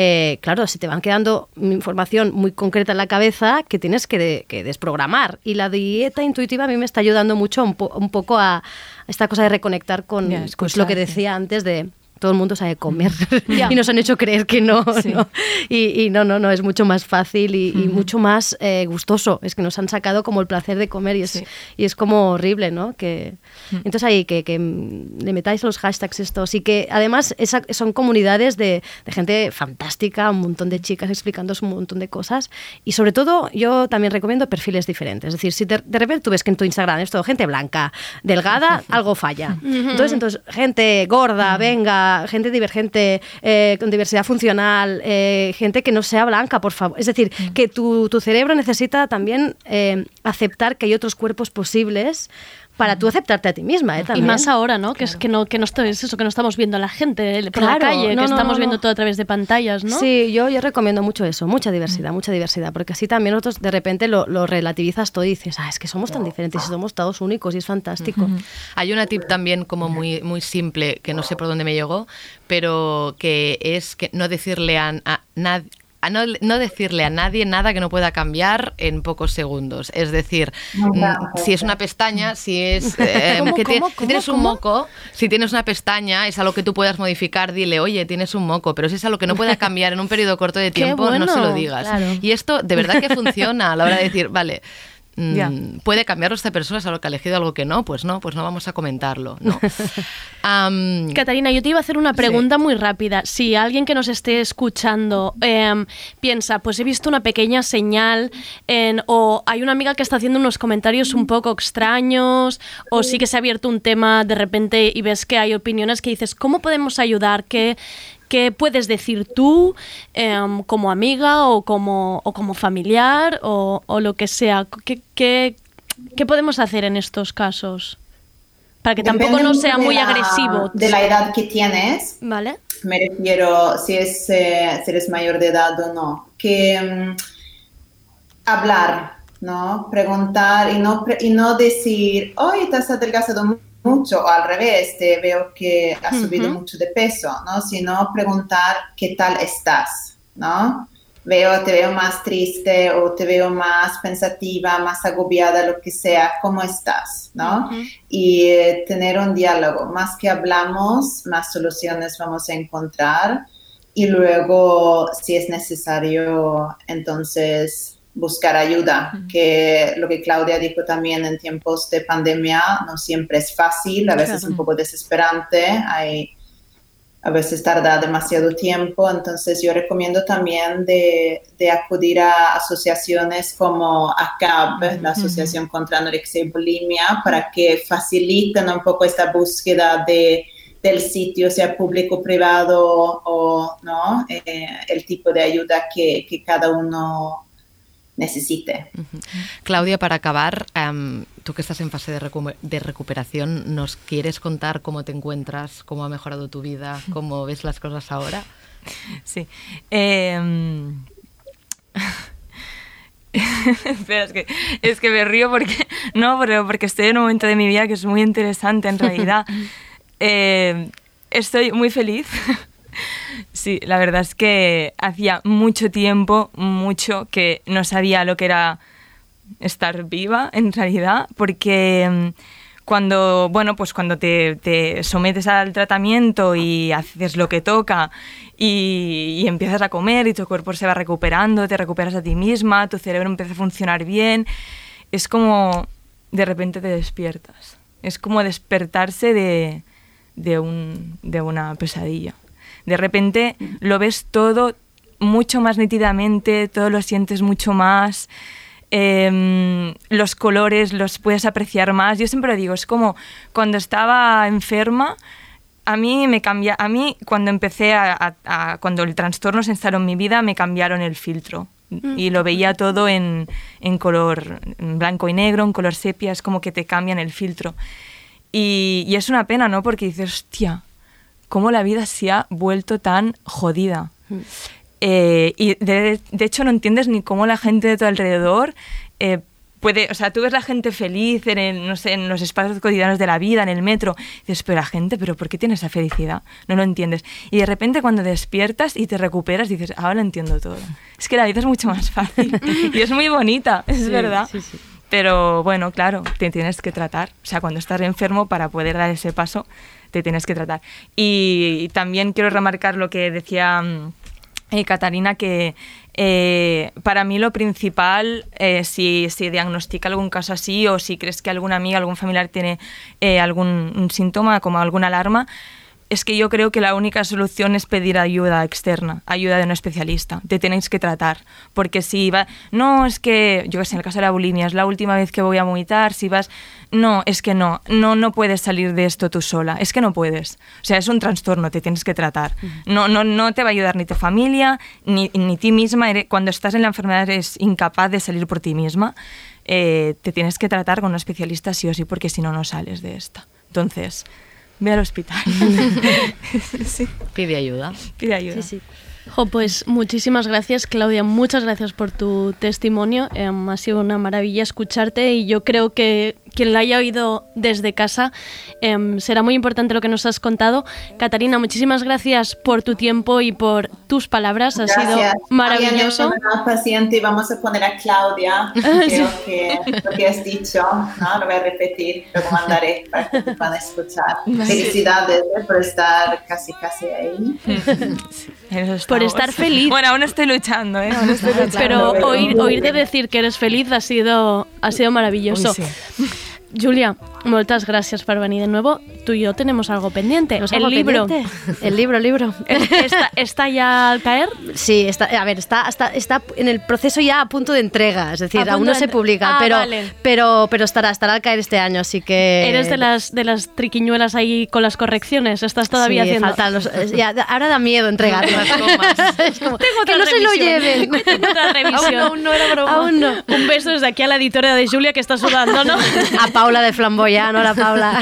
eh, claro, se te van quedando información muy concreta en la cabeza que tienes que, de- que desprogramar. Y la dieta intuitiva a mí me está ayudando mucho un, po- un poco a esta cosa de reconectar con pues, lo que decía antes de todo el mundo sabe comer Ya. y nos han hecho creer que no, Sí. ¿no? Y, y no, no, no, es mucho más fácil y, y mucho más eh, gustoso. Es que nos han sacado como el placer de comer y es, Sí. y es como horrible, ¿no? Que, Entonces ahí que, que, le metáis los hashtags estos y que además esa- son comunidades de, de gente fantástica, un montón de chicas explicando un montón de cosas y sobre todo yo también recomiendo perfiles diferentes. Es decir, si de, de repente tú ves que en tu Instagram es todo gente blanca, delgada, algo falla. Entonces, entonces gente gorda, venga, gente divergente, eh, con diversidad funcional, eh, gente que no sea blanca, por favor. Es decir, que tu, tu cerebro necesita también eh, aceptar que hay otros cuerpos posibles para tú aceptarte a ti misma. ¿eh? Y También. más ahora, ¿no? Que es que no, que no es eso, que no estamos viendo a la gente por Claro, la calle, no, que no, estamos no, viendo todo a través de pantallas, ¿no? Sí, yo, yo recomiendo mucho eso, mucha diversidad, mucha diversidad, porque así también nosotros de repente lo, lo relativizas todo y dices, ah, es que somos tan diferentes y somos todos únicos y es fantástico. Hay una tip también como muy, muy simple, que no sé por dónde me llegó, pero que es que no decirle a, a nad- a no, no decirle a nadie nada que no pueda cambiar en pocos segundos. Es decir, mm, si es una pestaña, si es eh, ¿Cómo, que tie- cómo, si tienes cómo, un moco, si tienes una pestaña, es algo que tú puedas modificar, dile, oye, tienes un moco, pero si es algo que no pueda cambiar en un periodo corto de tiempo, no se lo digas. claro. Y esto de verdad que funciona a la hora de decir, vale, mm, puede cambiarlo esta persona, es algo que ha elegido algo que no, pues no, pues no vamos a comentarlo. No. Catarina, yo te iba a hacer una pregunta muy rápida. Si alguien que nos esté escuchando em, piensa, pues he visto una pequeña señal en, o hay una amiga que está haciendo unos comentarios un poco extraños o sí que se ha abierto un tema de repente y ves que hay opiniones que dices, ¿cómo podemos ayudar? ¿Qué, qué puedes decir tú em, como amiga o como, o como familiar o, o lo que sea? ¿Qué, qué, qué podemos hacer en estos casos? Para que tampoco no sea muy la- agresivo. De la edad que tienes, ¿Vale? me refiero si, es, eh, si eres mayor de edad o no, que mm, hablar, ¿no? Preguntar y no, y no decir, hoy te has adelgazado mucho, o al revés, te veo que has subido Ujú. mucho de peso, ¿no? Sino preguntar qué tal estás, ¿no? Veo, te veo más triste o te veo más pensativa, más agobiada, lo que sea, ¿cómo estás? ¿no? y eh, tener un diálogo. Más que hablamos, más soluciones vamos a encontrar y luego, si es necesario, entonces buscar ayuda, que lo que Claudia dijo también en tiempos de pandemia no siempre es fácil, a veces Claro. un poco desesperante, hay a veces tarda demasiado tiempo, entonces yo recomiendo también de, de acudir a asociaciones como ACAB, la Asociación contra Anorexia y Bulimia, para que faciliten un poco esta búsqueda de, del sitio, sea público privado, o ¿no? Eh, el tipo de ayuda que, que cada uno necesite. Claudia, para acabar, em, tú que estás en fase de, recu- de recuperación, ¿nos quieres contar cómo te encuentras, cómo ha mejorado tu vida, cómo ves las cosas ahora? Sí. Eh, Espera, es que, es que me río porque, no, pero porque estoy en un momento de mi vida que es muy interesante en realidad. Eh, estoy muy feliz. Sí, la verdad es que hacía mucho tiempo, mucho, que no sabía lo que era estar viva en realidad, porque mm, cuando, bueno, pues cuando te, te sometes al tratamiento y haces lo que toca y, empiezas a comer y tu cuerpo se va recuperando, te recuperas a ti misma, tu cerebro empieza a funcionar bien, es como de repente te despiertas. Es como despertarse de, de, un, de una pesadilla. De repente lo ves todo mucho más nítidamente, todo lo sientes mucho más, em, los colores los puedes apreciar más. Yo siempre lo digo, es como cuando estaba enferma, a mí me cambia, a mí cuando empecé a, a- a- cuando el trastorno se instaló en mi vida, me cambiaron el filtro y lo veía todo en, en color en blanco y negro, en color sepia, es como que te cambian el filtro. Y, y es una pena, ¿no? Porque dices, hostia, cómo la vida se ha vuelto tan jodida. Eh, y de, de hecho no entiendes ni cómo la gente de tu alrededor eh, puede, o sea, tú ves la gente feliz en, el- no sé, en los espacios cotidianos de la vida, en el metro, y dices, pero la gente, pero ¿por qué tiene esa felicidad? No lo entiendes. Y de repente cuando despiertas y te recuperas, dices, ahora lo entiendo todo. Es que la vida es mucho más fácil y es muy bonita, es Sí, verdad. sí, sí. Pero bueno, claro, te tienes que tratar. O sea, cuando estás enfermo, para poder dar ese paso, te tienes que tratar. Y, también quiero remarcar lo que decía mm, eh, Catarina, que eh, para mí lo principal, eh, si se diagnostica algún caso así o si crees que alguna amiga, algún familiar tiene eh, algún síntoma, como alguna alarma, es que yo creo que la única solución es pedir ayuda externa, ayuda de un especialista. Te tenéis que tratar. Porque si va. No, es que. Yo que sé, en el caso de la bulimia, es la última vez que voy a vomitar. Si vas. No, es que no. No, no puedes salir de esto tú sola. Es que no puedes. O sea, es un trastorno, te tienes que tratar. No, no, no te va a ayudar ni tu familia, ni, ni ti misma. Cuando estás en la enfermedad eres incapaz de salir por ti misma. Eh, te tienes que tratar con un especialista sí o sí, porque si no, no sales de esta. Entonces, ve al hospital. sí. Pide ayuda. Pide ayuda. Jo, pues muchísimas gracias, Claudia. Muchas gracias por tu testimonio. Em, ha sido una maravilla escucharte y yo creo que quien la haya oído desde casa em, será muy importante lo que nos has contado. Catarina, muchísimas gracias por tu tiempo y por tus palabras. Ha sido Gracias. maravilloso. Mañana, una paciente, vamos a poner a Claudia. Creo que lo que has dicho, ¿no? Lo voy a repetir, lo mandaré para que te puedan escuchar. Felicidades eh, por estar casi, casi ahí. Por estar feliz. Bueno, aún estoy luchando, ¿eh? Aún estoy luchando. Pero oír, oírte decir que eres feliz ha sido, ha sido maravilloso. Uy, Julia, muchas gracias por venir de nuevo. Tú y yo tenemos algo pendiente. ¿Tenemos el algo libro. pendiente? El libro, el libro. ¿Está, está ya al caer? Sí, está, a ver, está, está, está en el proceso ya a punto de entrega, es decir, aún no de se publica, Ah, pero, vale. pero, pero estará, estará al caer este año, así que... Eres de las, de las triquiñuelas ahí con las correcciones. Estás todavía Sí, haciendo. faltan los- ya, ahora da miedo entregarlo. Es como, Tengo que otra no se lo revisión. lleven. Tengo otra revisión. Aún no, aún no era broma. Aún no. Un beso desde aquí a la editora de Julia que está sudando, ¿no? A Paula de Flamboyán, hola Paula.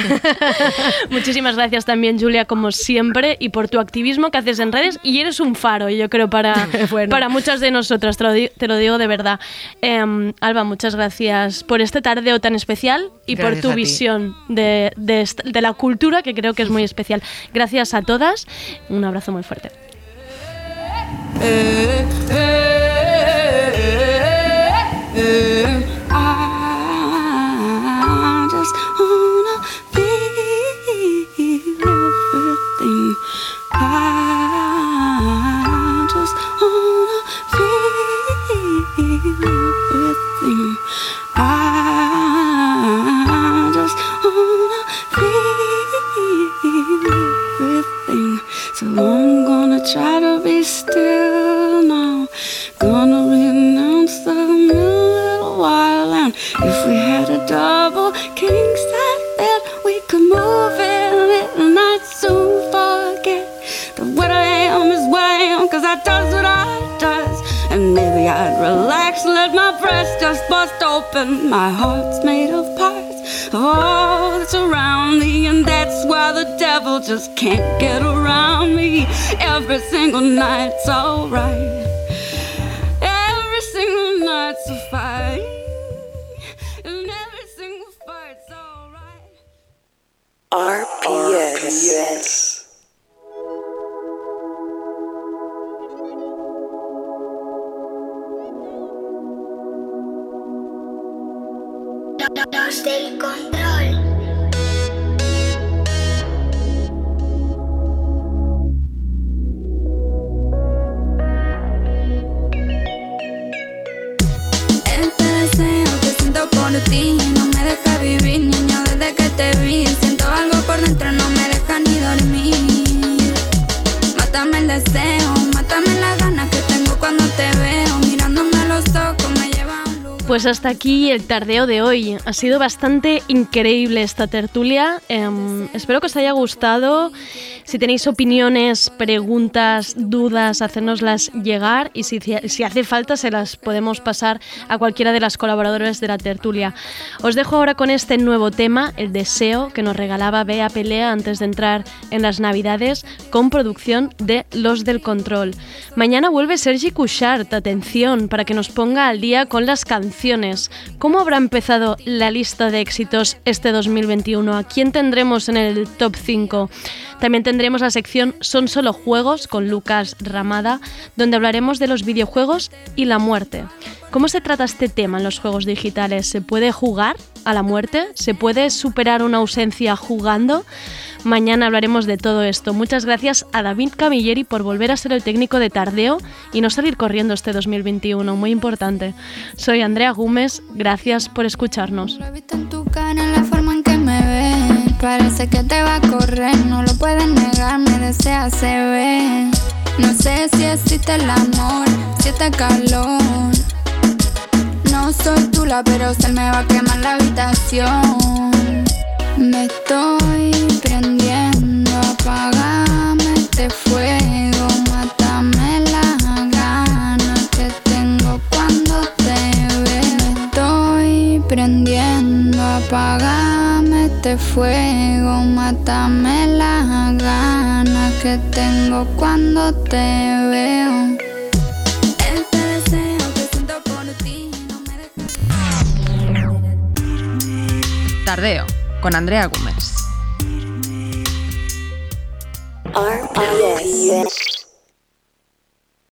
Muchísimas gracias también, Julia, como siempre, y por tu activismo que haces en redes. Y eres un faro, yo creo, para, para muchas de nosotras, te lo, di- te lo digo de verdad. Em, Alba, muchas gracias por este tardeo tan especial y Gracias por tu visión de, de la cultura, que creo que es muy especial. Gracias a todas. Un abrazo muy fuerte. I just wanna feel everything. I just wanna feel everything. So I'm gonna try to be still now. Gonna renounce the little while and if we had a double king size bed, we could move in it and I'd I cause I does what I does. And maybe I'd relax, let my breast just bust open. My heart's made of parts of all that's around me, and that's why the devil just can't get around me. Every single night's alright. Every single night's a fight. And every single fight's alright. RPS. Aquí el tardeo de hoy. Ha sido bastante increíble esta tertulia. Em, espero que os haya gustado. Si tenéis opiniones, preguntas, dudas, hacérnoslas llegar y si, si hace falta se las podemos pasar a cualquiera de las colaboradoras de la tertulia. Os dejo ahora con este nuevo tema, el deseo que nos regalaba Bea Pelea antes de entrar en las Navidades con producción de Los del Control. Mañana vuelve Sergi Couchard, atención, para que nos ponga al día con las canciones. ¿Cómo habrá empezado la lista de éxitos este 2021? ¿A quién tendremos en el top 5? También la sección Son solo juegos con Lucas Ramada, donde hablaremos de los videojuegos y la muerte. ¿Cómo se trata este tema en los juegos digitales? ¿Se puede jugar a la muerte? ¿Se puede superar una ausencia jugando? Mañana hablaremos de todo esto. Muchas gracias a David Camilleri por volver a ser el técnico de Tardeo y no salir corriendo este 2021, muy importante. Soy Andrea Gómez, gracias por escucharnos. Parece que te va a correr, no lo puedes negar, me desea, se. No sé si existe el amor, si este calor. No soy tula, pero se me va a quemar la habitación. Me estoy prendiendo, apagame este fuego, mátame las ganas que tengo cuando te veo. Me estoy prendiendo, apagame este fuego, mátame las ganas que tengo cuando te veo. Este deseo que siento por ti no me deja. Tardeo, con Andrea Gómez.